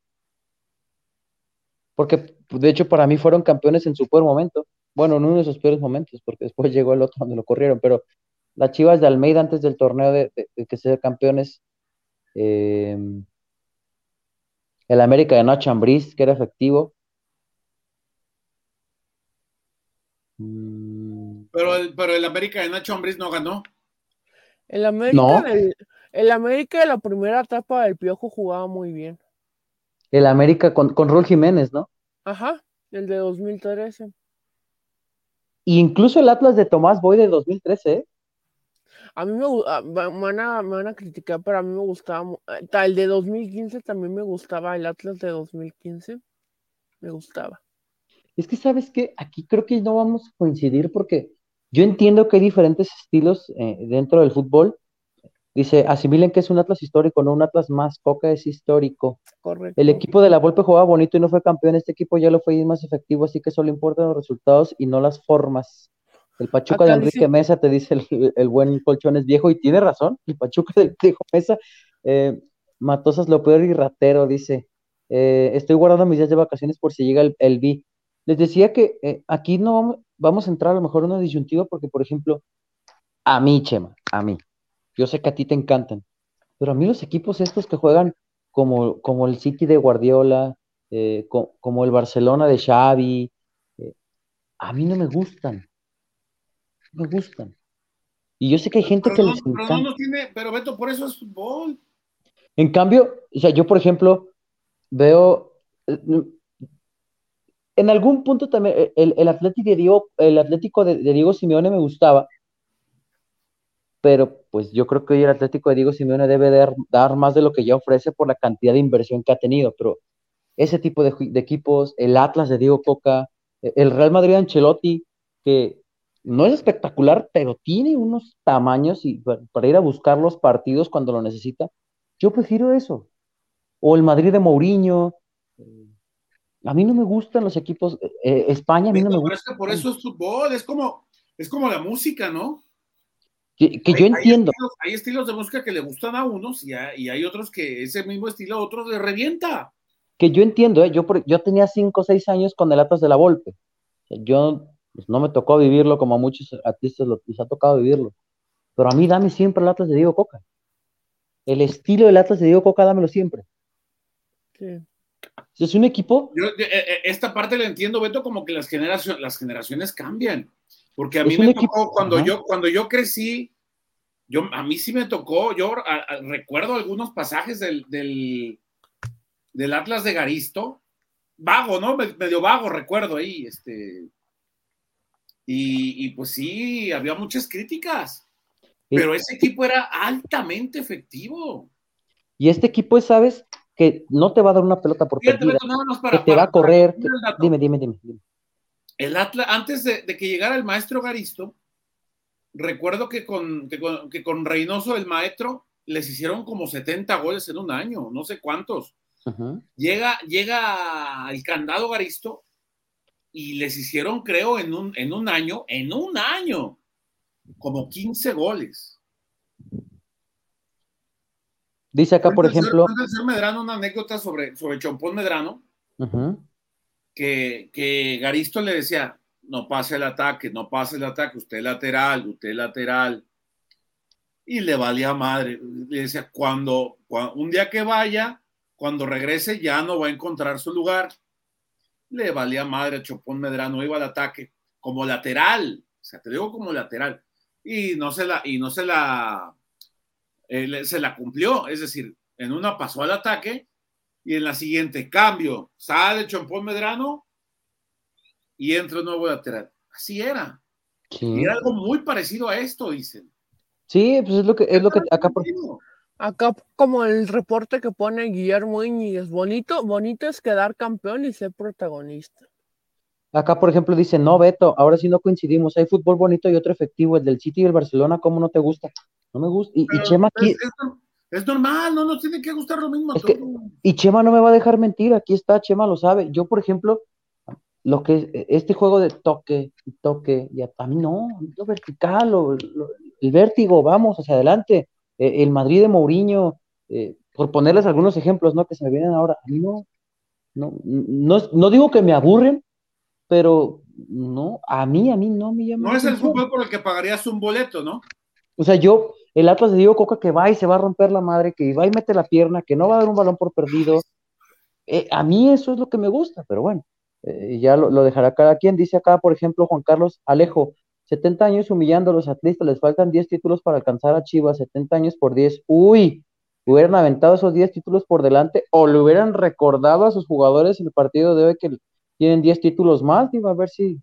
porque de hecho para mí fueron campeones en su peor momento, bueno, en uno de sus peores momentos, porque después llegó el otro donde lo corrieron, pero las Chivas de Almeida antes del torneo de, de, de que ser campeones, eh, el América de Nacho Ambriz, que era efectivo. Mm. Pero el, pero el América de Nacho Ambriz no ganó. El América no. del, el América de la primera etapa del Piojo jugaba muy bien. El América con, con Raúl Jiménez, ¿no? Ajá, el de 2013. Y incluso el Atlas de Tomás Boy de 2013, ¿eh? A mí me, me, van a, me van a criticar, pero a mí me gustaba. El de 2015 también me gustaba. El Atlas de 2015 me gustaba. Es que, ¿sabes qué? Aquí creo que no vamos a coincidir porque yo entiendo que hay diferentes estilos eh, dentro del fútbol, Dice, asimilen que es un Atlas histórico, no un Atlas más. Coca es histórico. Correcto. El equipo de la Volpe jugaba bonito y no fue campeón. Este equipo ya lo fue y es más efectivo, así que solo importan los resultados y no las formas. El Pachuca Acá de Enrique dice... Mesa te dice el, el, buen colchón es viejo y tiene razón. El Pachuca de Enrique Mesa, eh, Matosas lo peor y ratero, dice. Eh, estoy guardando mis días de vacaciones por si llega el, el B. Les decía que eh, aquí no vamos, vamos a entrar a lo mejor en una disyuntiva porque, por ejemplo, a mí, Chema, a mí, yo sé que a ti te encantan, pero a mí los equipos estos que juegan como, como el City de Guardiola, eh, co como el Barcelona de Xavi, eh, a mí no me gustan. No me gustan. Y yo sé que hay gente pero que no, les pero encanta. No tiene, pero Beto, por eso es fútbol. En cambio, o sea, yo por ejemplo veo eh, en algún punto también el, el Atlético de Diego, el Atlético de, de Diego Simeone me gustaba, pero pues yo creo que hoy el Atlético de Diego Simeone debe dar, más de lo que ya ofrece por la cantidad de inversión que ha tenido, pero ese tipo de, equipos, el Atlas de Diego Coca, e, el Real Madrid de Ancelotti, que no es espectacular, pero tiene unos tamaños y para ir a buscar los partidos cuando lo necesita, yo prefiero eso. O el Madrid de Mourinho. A mí no me gustan los equipos. Eh, eh, España a mí no me gusta. por eso es fútbol, es como, es como la música, ¿no? Que, yo entiendo. Hay estilos, de música que le gustan a unos y hay, otros que ese mismo estilo a otros le revienta. Que yo entiendo, ¿eh? yo, yo tenía 5 o 6 años con el Atlas de la Volpe. Yo pues, no me tocó vivirlo como a muchos artistas les ha tocado vivirlo. Pero a mí dame siempre el Atlas de Diego Coca. El estilo del Atlas de Diego Coca, dámelo siempre. Sí. Es un equipo. Yo, eh, esta parte la entiendo, Beto, como que las, generaciones, las generaciones cambian. Porque a mí me tocó cuando yo, cuando yo crecí, yo, a mí sí me tocó, yo recuerdo algunos pasajes del, del, Atlas de Garisto, vago, ¿no? Medio vago, recuerdo ahí, este. Y, pues sí, había muchas críticas, pero ese equipo era altamente efectivo. Y este equipo, ¿sabes? Que no te va a dar una pelota por perdida, que te va a correr. dime, dime, dime. El Atlas, antes de, que llegara el maestro Garisto, recuerdo que con, que con, Reynoso, el maestro, les hicieron como 70 goles en un año, no sé cuántos. llega, llega el candado Garisto y les hicieron, creo, en un, en un año, en un año, como 15 goles. Dice acá, por ejemplo. Medrano una anécdota sobre, sobre Chompón Medrano que, Garisto le decía, no pase el ataque, no pase el ataque, usted lateral, usted lateral. Y le valía madre. Le decía, cuando, un día que vaya, cuando regrese ya no va a encontrar su lugar. Le valía madre Chopón Medrano, iba al ataque como lateral. O sea, te digo como lateral. Y no se la, y no se la, eh, se la cumplió. Es decir, en una pasó al ataque y en la siguiente, cambio, sale Chompón Medrano y entra un nuevo lateral. Así era. Y era algo muy parecido a esto, dicen. Sí, pues es lo que, es lo que acá por... Acá como el reporte que pone Guillermo Iñiguez, bonito, bonito es quedar campeón y ser protagonista. Acá, por ejemplo, dice, no, Beto, ahora sí no coincidimos, hay fútbol bonito y otro efectivo, el del City y el Barcelona, ¿cómo no te gusta? No me gusta. Y, Chema aquí... Es normal, no nos tiene que gustar lo mismo. y Chema no me va a dejar mentir, aquí está, Chema lo sabe. Yo, por ejemplo, lo que este juego de toque, toque, y a, mí no, lo vertical, el vértigo, vamos hacia adelante. E, el Madrid de Mourinho, eh, por ponerles algunos ejemplos, ¿no? Que se me vienen ahora, a mí no, no, no, digo que me aburren, pero no, a mí, a mí no me llama. No es el fútbol por el que pagarías un boleto, ¿no? O sea, yo, el Atlas de Diego Coca que va y se va a romper la madre, que va y mete la pierna, que no va a dar un balón por perdido. Eh, a mí eso es lo que me gusta, pero bueno, eh, ya lo, dejará cada quien. Dice acá, por ejemplo, Juan Carlos Alejo, 70 años humillando a los atletas, les faltan 10 títulos para alcanzar a Chivas, 70 años por 10. Uy, hubieran aventado esos 10 títulos por delante o le hubieran recordado a sus jugadores el partido de hoy que tienen 10 títulos más, digo, a ver si,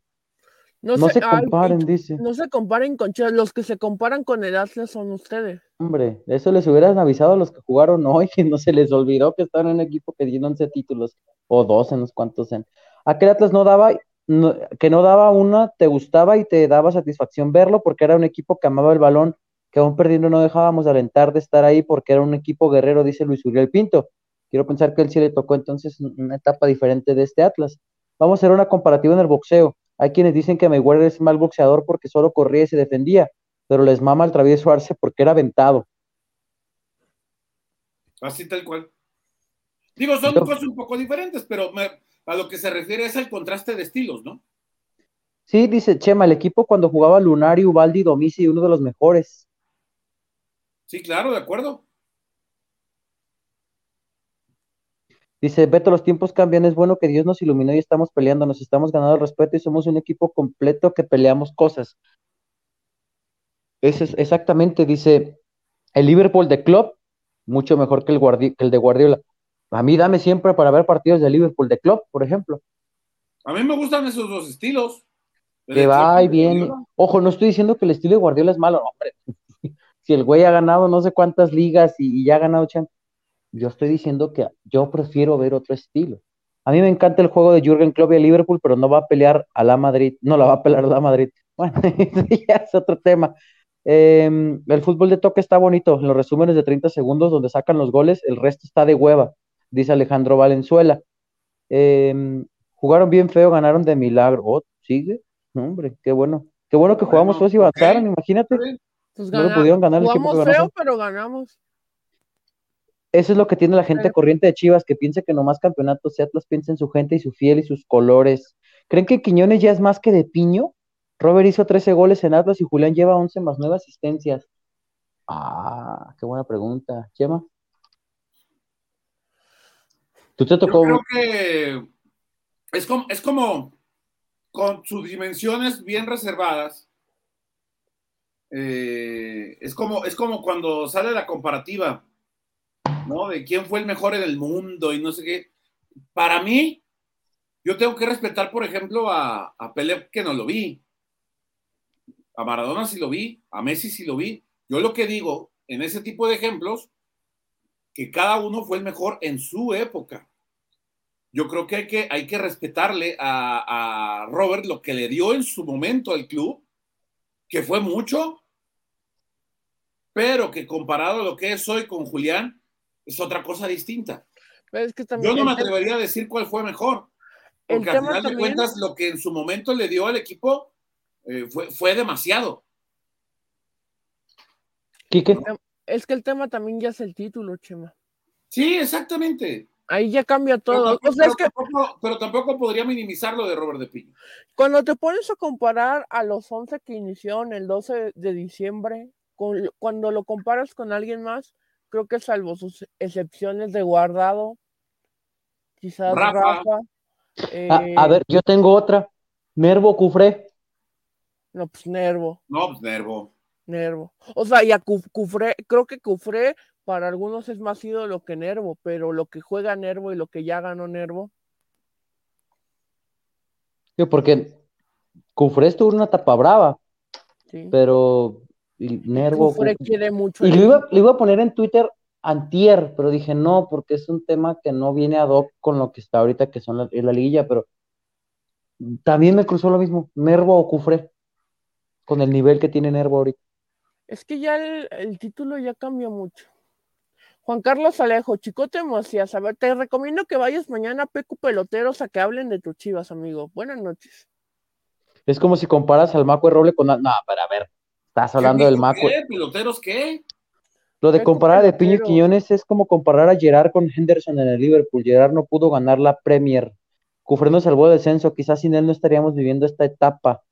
no, se, comparen, dice. No se comparen con Chivas, los que se comparan con el Atlas son ustedes. Hombre, eso les hubieran avisado a los que jugaron hoy, que no se les olvidó que estaban en un equipo que dio 11 títulos, o 12, en los cuantos en. Aquel Atlas no daba, que no daba una, te gustaba y te daba satisfacción verlo, porque era un equipo que amaba el balón, que aún perdiendo no dejábamos de alentar de estar ahí, porque era un equipo guerrero, dice Luis Uriel Pinto. Quiero pensar que él sí le tocó entonces una etapa diferente de este Atlas. Vamos a hacer una comparativa en el boxeo. Hay quienes dicen que Mayweather es mal boxeador porque solo corría y se defendía, pero les mama el travieso Arce porque era aventado. Así tal cual. Digo, son cosas un poco diferentes, pero a lo que se refiere es el contraste de estilos, ¿no? Sí, dice Chema, el equipo cuando jugaba Lunari, Ubaldi, Domici, uno de los mejores. Sí, claro, de acuerdo. Dice, Beto, los tiempos cambian, es bueno que Dios nos iluminó y estamos peleando, nos estamos ganando el respeto y somos un equipo completo que peleamos cosas. es exactamente, dice, el Liverpool de Club, mucho mejor que el, el de Guardiola. A mí dame siempre para ver partidos de Liverpool de Club, por ejemplo. A mí me gustan esos dos estilos. Que va y viene. Ojo, no estoy diciendo que el estilo de Guardiola es malo, hombre. si el güey ha ganado no sé cuántas ligas y, ya ha ganado Champions. Yo estoy diciendo que yo prefiero ver otro estilo. A mí me encanta el juego de Jürgen Klopp y el Liverpool, pero no va a pelear a la Madrid, no la va a pelear a la Madrid. Bueno, ya es otro tema. Em, el fútbol de toque está bonito, en los resúmenes de 30 segundos donde sacan los goles, el resto está de hueva, dice Alejandro Valenzuela. Em, jugaron bien feo, ganaron de milagro. Oh, ¿sigue? hombre, qué bueno. Qué bueno que jugamos todos y avanzaron, imagínate. Pues no lo pudieron ganar el Jugamos feo, pero ganamos. Eso es lo que tiene la gente corriente de Chivas, que piensa que nomás campeonatos Atlas piensa en su gente y su fiel y sus colores. ¿Creen que Quiñones ya es más que de piño? Robert hizo 13 goles en Atlas y Julián lleva 11 más 9 asistencias. Ah, qué buena pregunta. Chema. ¿Tú te tocó? Yo creo que es como, es como con sus dimensiones bien reservadas. Eh, es, como, es como cuando sale la comparativa ¿no? De quién fue el mejor en el mundo y no sé qué. Para mí, yo tengo que respetar, por ejemplo, a, a Pelé, que no lo vi. A Maradona sí lo vi, a Messi sí lo vi. Yo lo que digo en ese tipo de ejemplos, que cada uno fue el mejor en su época. Yo creo que hay que, hay que respetarle a, a Robert lo que le dio en su momento al club, que fue mucho, pero que comparado a lo que es hoy con Julián, es otra cosa distinta. Yo no me atrevería a decir cuál fue mejor, porque al final de cuentas lo que en su momento le dio al equipo eh, fue, fue demasiado. Quique. Es que el tema también ya es el título, Chema. Sí, exactamente. Ahí ya cambia todo. Pero, tampoco, podría minimizar lo de Robert de Piño. Cuando te pones a comparar a los 11 que inició en el 12 de diciembre, cuando lo comparas con alguien más, creo que salvo sus excepciones de guardado, quizás Rafa. a, eh, ver, yo tengo otra. Nervo Cufré. No, pues Nervo. No, pues Nervo. Nervo. O sea, y a Cufré, creo que Cufré para algunos es más lo que Nervo, pero lo que juega Nervo y lo que ya ganó Nervo. porque Cufré estuvo una tapa brava. Sí. Pero Nervo. quiere mucho. Y lo iba, iba, a poner en Twitter antier, pero dije no, porque es un tema que no viene ad hoc con lo que está ahorita, que son la, la liguilla, pero también me cruzó lo mismo, Nervo o Cufre, con el nivel que tiene Nervo ahorita. Es que ya el, título ya cambió mucho. Juan Carlos Alejo, Chicote Macías, a ver, te recomiendo que vayas mañana a Pecu Peloteros a que hablen de tus chivas, amigo. Buenas noches. Es como si comparas al Maco Roble con... No, para ver, Estás hablando del Maco. ¿Qué? ¿Peloteros qué? Lo de comparar a de Piño Quiñones es como comparar a Gerard con Henderson en el Liverpool. Gerard no pudo ganar la Premier. Cufre nos salvó el descenso. Quizás sin él no estaríamos viviendo esta etapa.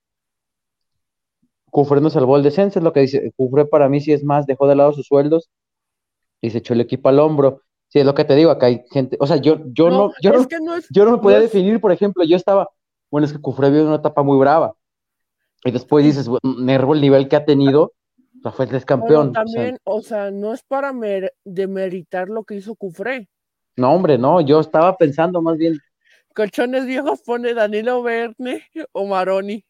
Cufre nos salvó el descenso, es lo que dice. Cufre para mí sí es más, dejó de lado sus sueldos y se echó el equipo al hombro. Sí, es lo que te digo, acá hay gente, o sea, yo, yo no, yo no, yo no me podía definir, por ejemplo, yo estaba, bueno, es que Cufre vivió una etapa muy brava. Y después dices, Nervo, el nivel que ha tenido, o sea, fue el campeón. también, o sea, no es para demeritar lo que hizo Cufré. No, hombre, no, yo estaba pensando más bien. Colchones viejos pone Danilo Verne o Maroni.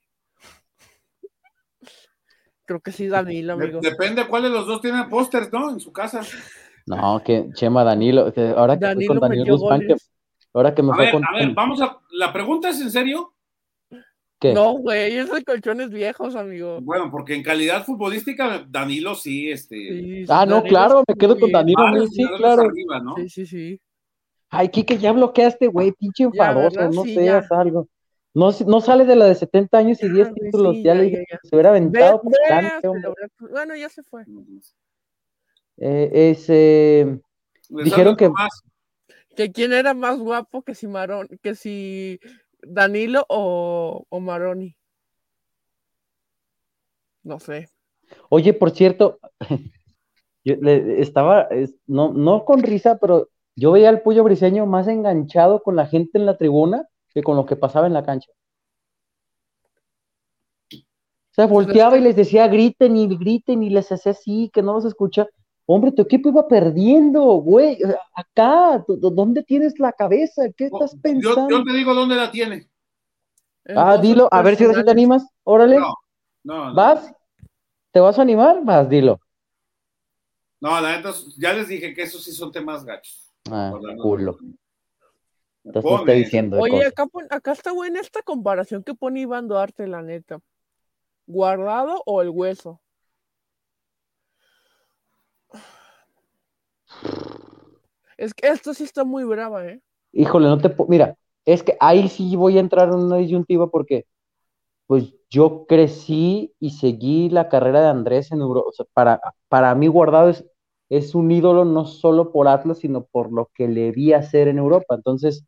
Creo que sí, Danilo, amigo. Depende cuál de los dos tiene pósters, ¿no? En su casa. No, que Chema Danilo, ahora que Danilo con Danilo Guzmán, ahora que me a fue ver, con... A ver, vamos a. ¿La pregunta es en serio? No, güey, es de colchones viejos, amigo. Bueno, porque en calidad futbolística, Danilo sí, este. ah, no, claro, me quedo con Danilo, sí, claro. Sí, sí, sí. Ay, Kike, ya bloqueaste, güey, pinche enfadoso, no seas algo. No, no sale de la de 70 años y 10 títulos, ya, le dije que se hubiera aventado. bueno, ya se fue. Eh, ese, dijeron que... Que quién era más guapo que si Marón, que si Danilo o, Maroni. No sé. Oye, por cierto, yo estaba, no, no con risa, pero yo veía al Puyo Briseño más enganchado con la gente en la tribuna que con lo que pasaba en la cancha. O sea, volteaba y les decía griten y griten y les hacía así, que no los escucha. Hombre, tu equipo iba perdiendo, güey. Acá, ¿dónde tienes la cabeza? ¿Qué estás pensando? Yo, te digo dónde la tiene. ah, dilo, a ver si te animas. Órale. No, no, ¿Vas? ¿Te vas a animar? Vas, dilo. No, la neta, ya les dije que esos sí son temas gachos. Ah, culo. Entonces no Pone. estoy diciendo Oye, acá, acá está buena esta comparación que pone Iván Duarte, la neta. ¿Guardado o el hueso? Es que esto sí está muy brava, ¿eh? Híjole, no te. Mira, es que ahí sí voy a entrar en una disyuntiva porque, pues yo crecí y seguí la carrera de Andrés en Europa. O sea, para, para mí, Guardado es, es un ídolo no solo por Atlas, sino por lo que le vi hacer en Europa. Entonces,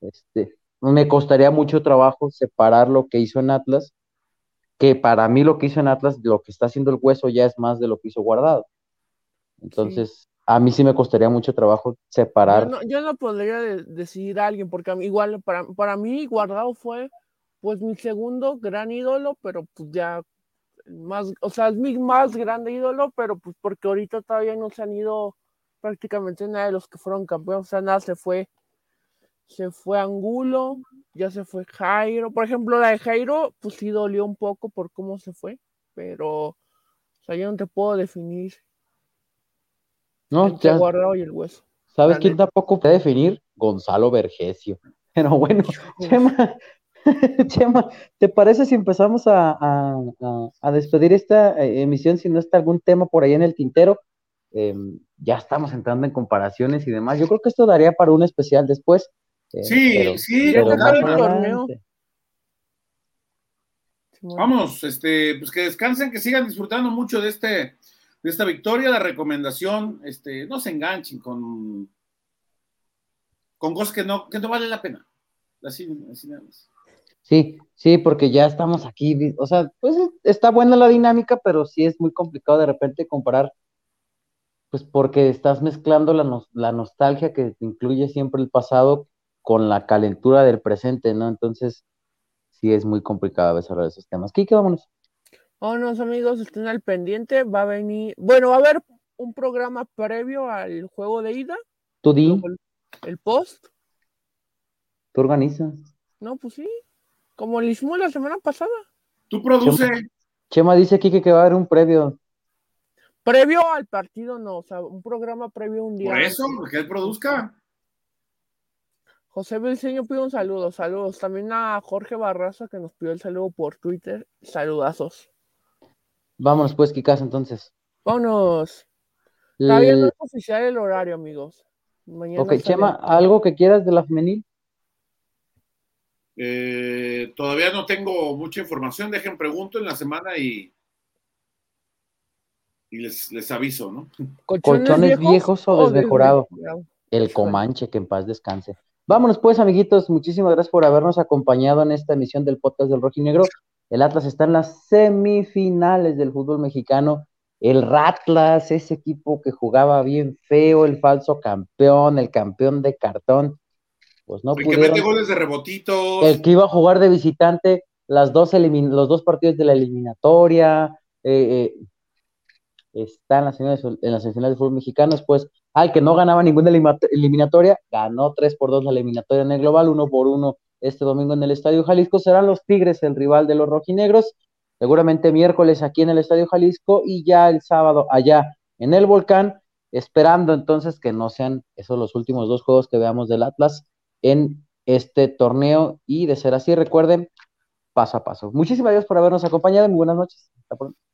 este, me costaría mucho trabajo separar lo que hizo en Atlas, que para mí lo que hizo en Atlas, lo que está haciendo el hueso ya es más de lo que hizo Guardado. Entonces, a mí sí me costaría mucho trabajo separar. yo no podría de- decidir a alguien, porque a mí, igual para, para mí Guardado fue pues mi segundo gran ídolo, pero pues ya más, o sea, es mi más grande ídolo, pero pues porque ahorita todavía no se han ido prácticamente nada de los que fueron campeones, o sea, nada se fue, se fue Angulo, ya se fue Jairo, por ejemplo, la de Jairo, pues sí dolió un poco por cómo se fue, pero, o sea, yo no te puedo definir No, ya, Guardado y el hueso. ¿Sabes quién tampoco puede definir? Gonzalo Vergesio. Pero bueno, Chema, Chema, ¿te parece si empezamos a, a- a- a despedir esta eh, emisión si no está algún tema por ahí en el tintero? Em, ya estamos entrando en comparaciones y demás. Yo creo que esto daría para un especial después. eh, Sí, pero- sí, pero el torneo. Vamos, este, pues que descansen, que sigan disfrutando mucho de este, de esta victoria, la recomendación, este, no se enganchen con, con cosas que no, que no vale la pena. Así, así nada más. Sí, sí, porque ya estamos aquí. O sea, pues está buena la dinámica, pero sí es muy complicado de repente comparar, pues porque estás mezclando la, nos- la nostalgia que incluye siempre el pasado con la calentura del presente, ¿no? Entonces, sí es muy complicado a hablar de esos temas. Kike, vámonos. Vámonos amigos, estén al pendiente, va a venir, bueno, va a haber un programa previo al juego de ida, Tú di, el, el post, tú organizas. no, pues sí, como lo hicimos la semana pasada, Tú produce, Chema dice Kike que va a haber un previo. previo al partido no, o sea, un programa previo un día. por eso, antes. que él produzca. José Belceño pide un saludo, saludos, también a Jorge Barraza que nos pidió el saludo por Twitter, saludazos. Vámonos pues, Kikas, entonces. Vámonos, todavía no es oficial el horario amigos. Mañana Ok, sale- Chema, ¿algo que quieras de la femenil? Eh, todavía no tengo mucha información, dejen pregunto en la semana y, y les, les aviso, ¿no? ¿Colchones viejos o desmejorado? desmejorado? El. Comanche, que en paz descanse. Vámonos pues, amiguitos. Muchísimas gracias por habernos acompañado en esta emisión del podcast del Rojinegro. El Atlas está en las semifinales del fútbol mexicano. El Ratlas, ese equipo que jugaba bien feo, el falso campeón, el campeón de cartón, pues no El que mete goles de rebotitos. El que iba a jugar de visitante las dos los dos partidos de la eliminatoria, eh, eh, está en las, semifinales del fútbol mexicano, después al que no ganaba ninguna eliminatoria, ganó 3 por 2 la eliminatoria en el global, 1 por 1 este domingo en el Estadio Jalisco, serán los Tigres el rival de los rojinegros, seguramente miércoles aquí en el Estadio Jalisco y ya el sábado allá en el Volcán, esperando entonces que no sean esos los últimos dos juegos que veamos del Atlas en este torneo y de ser así, recuerden, paso a paso. Muchísimas gracias por habernos acompañado muy buenas noches. Hasta pronto.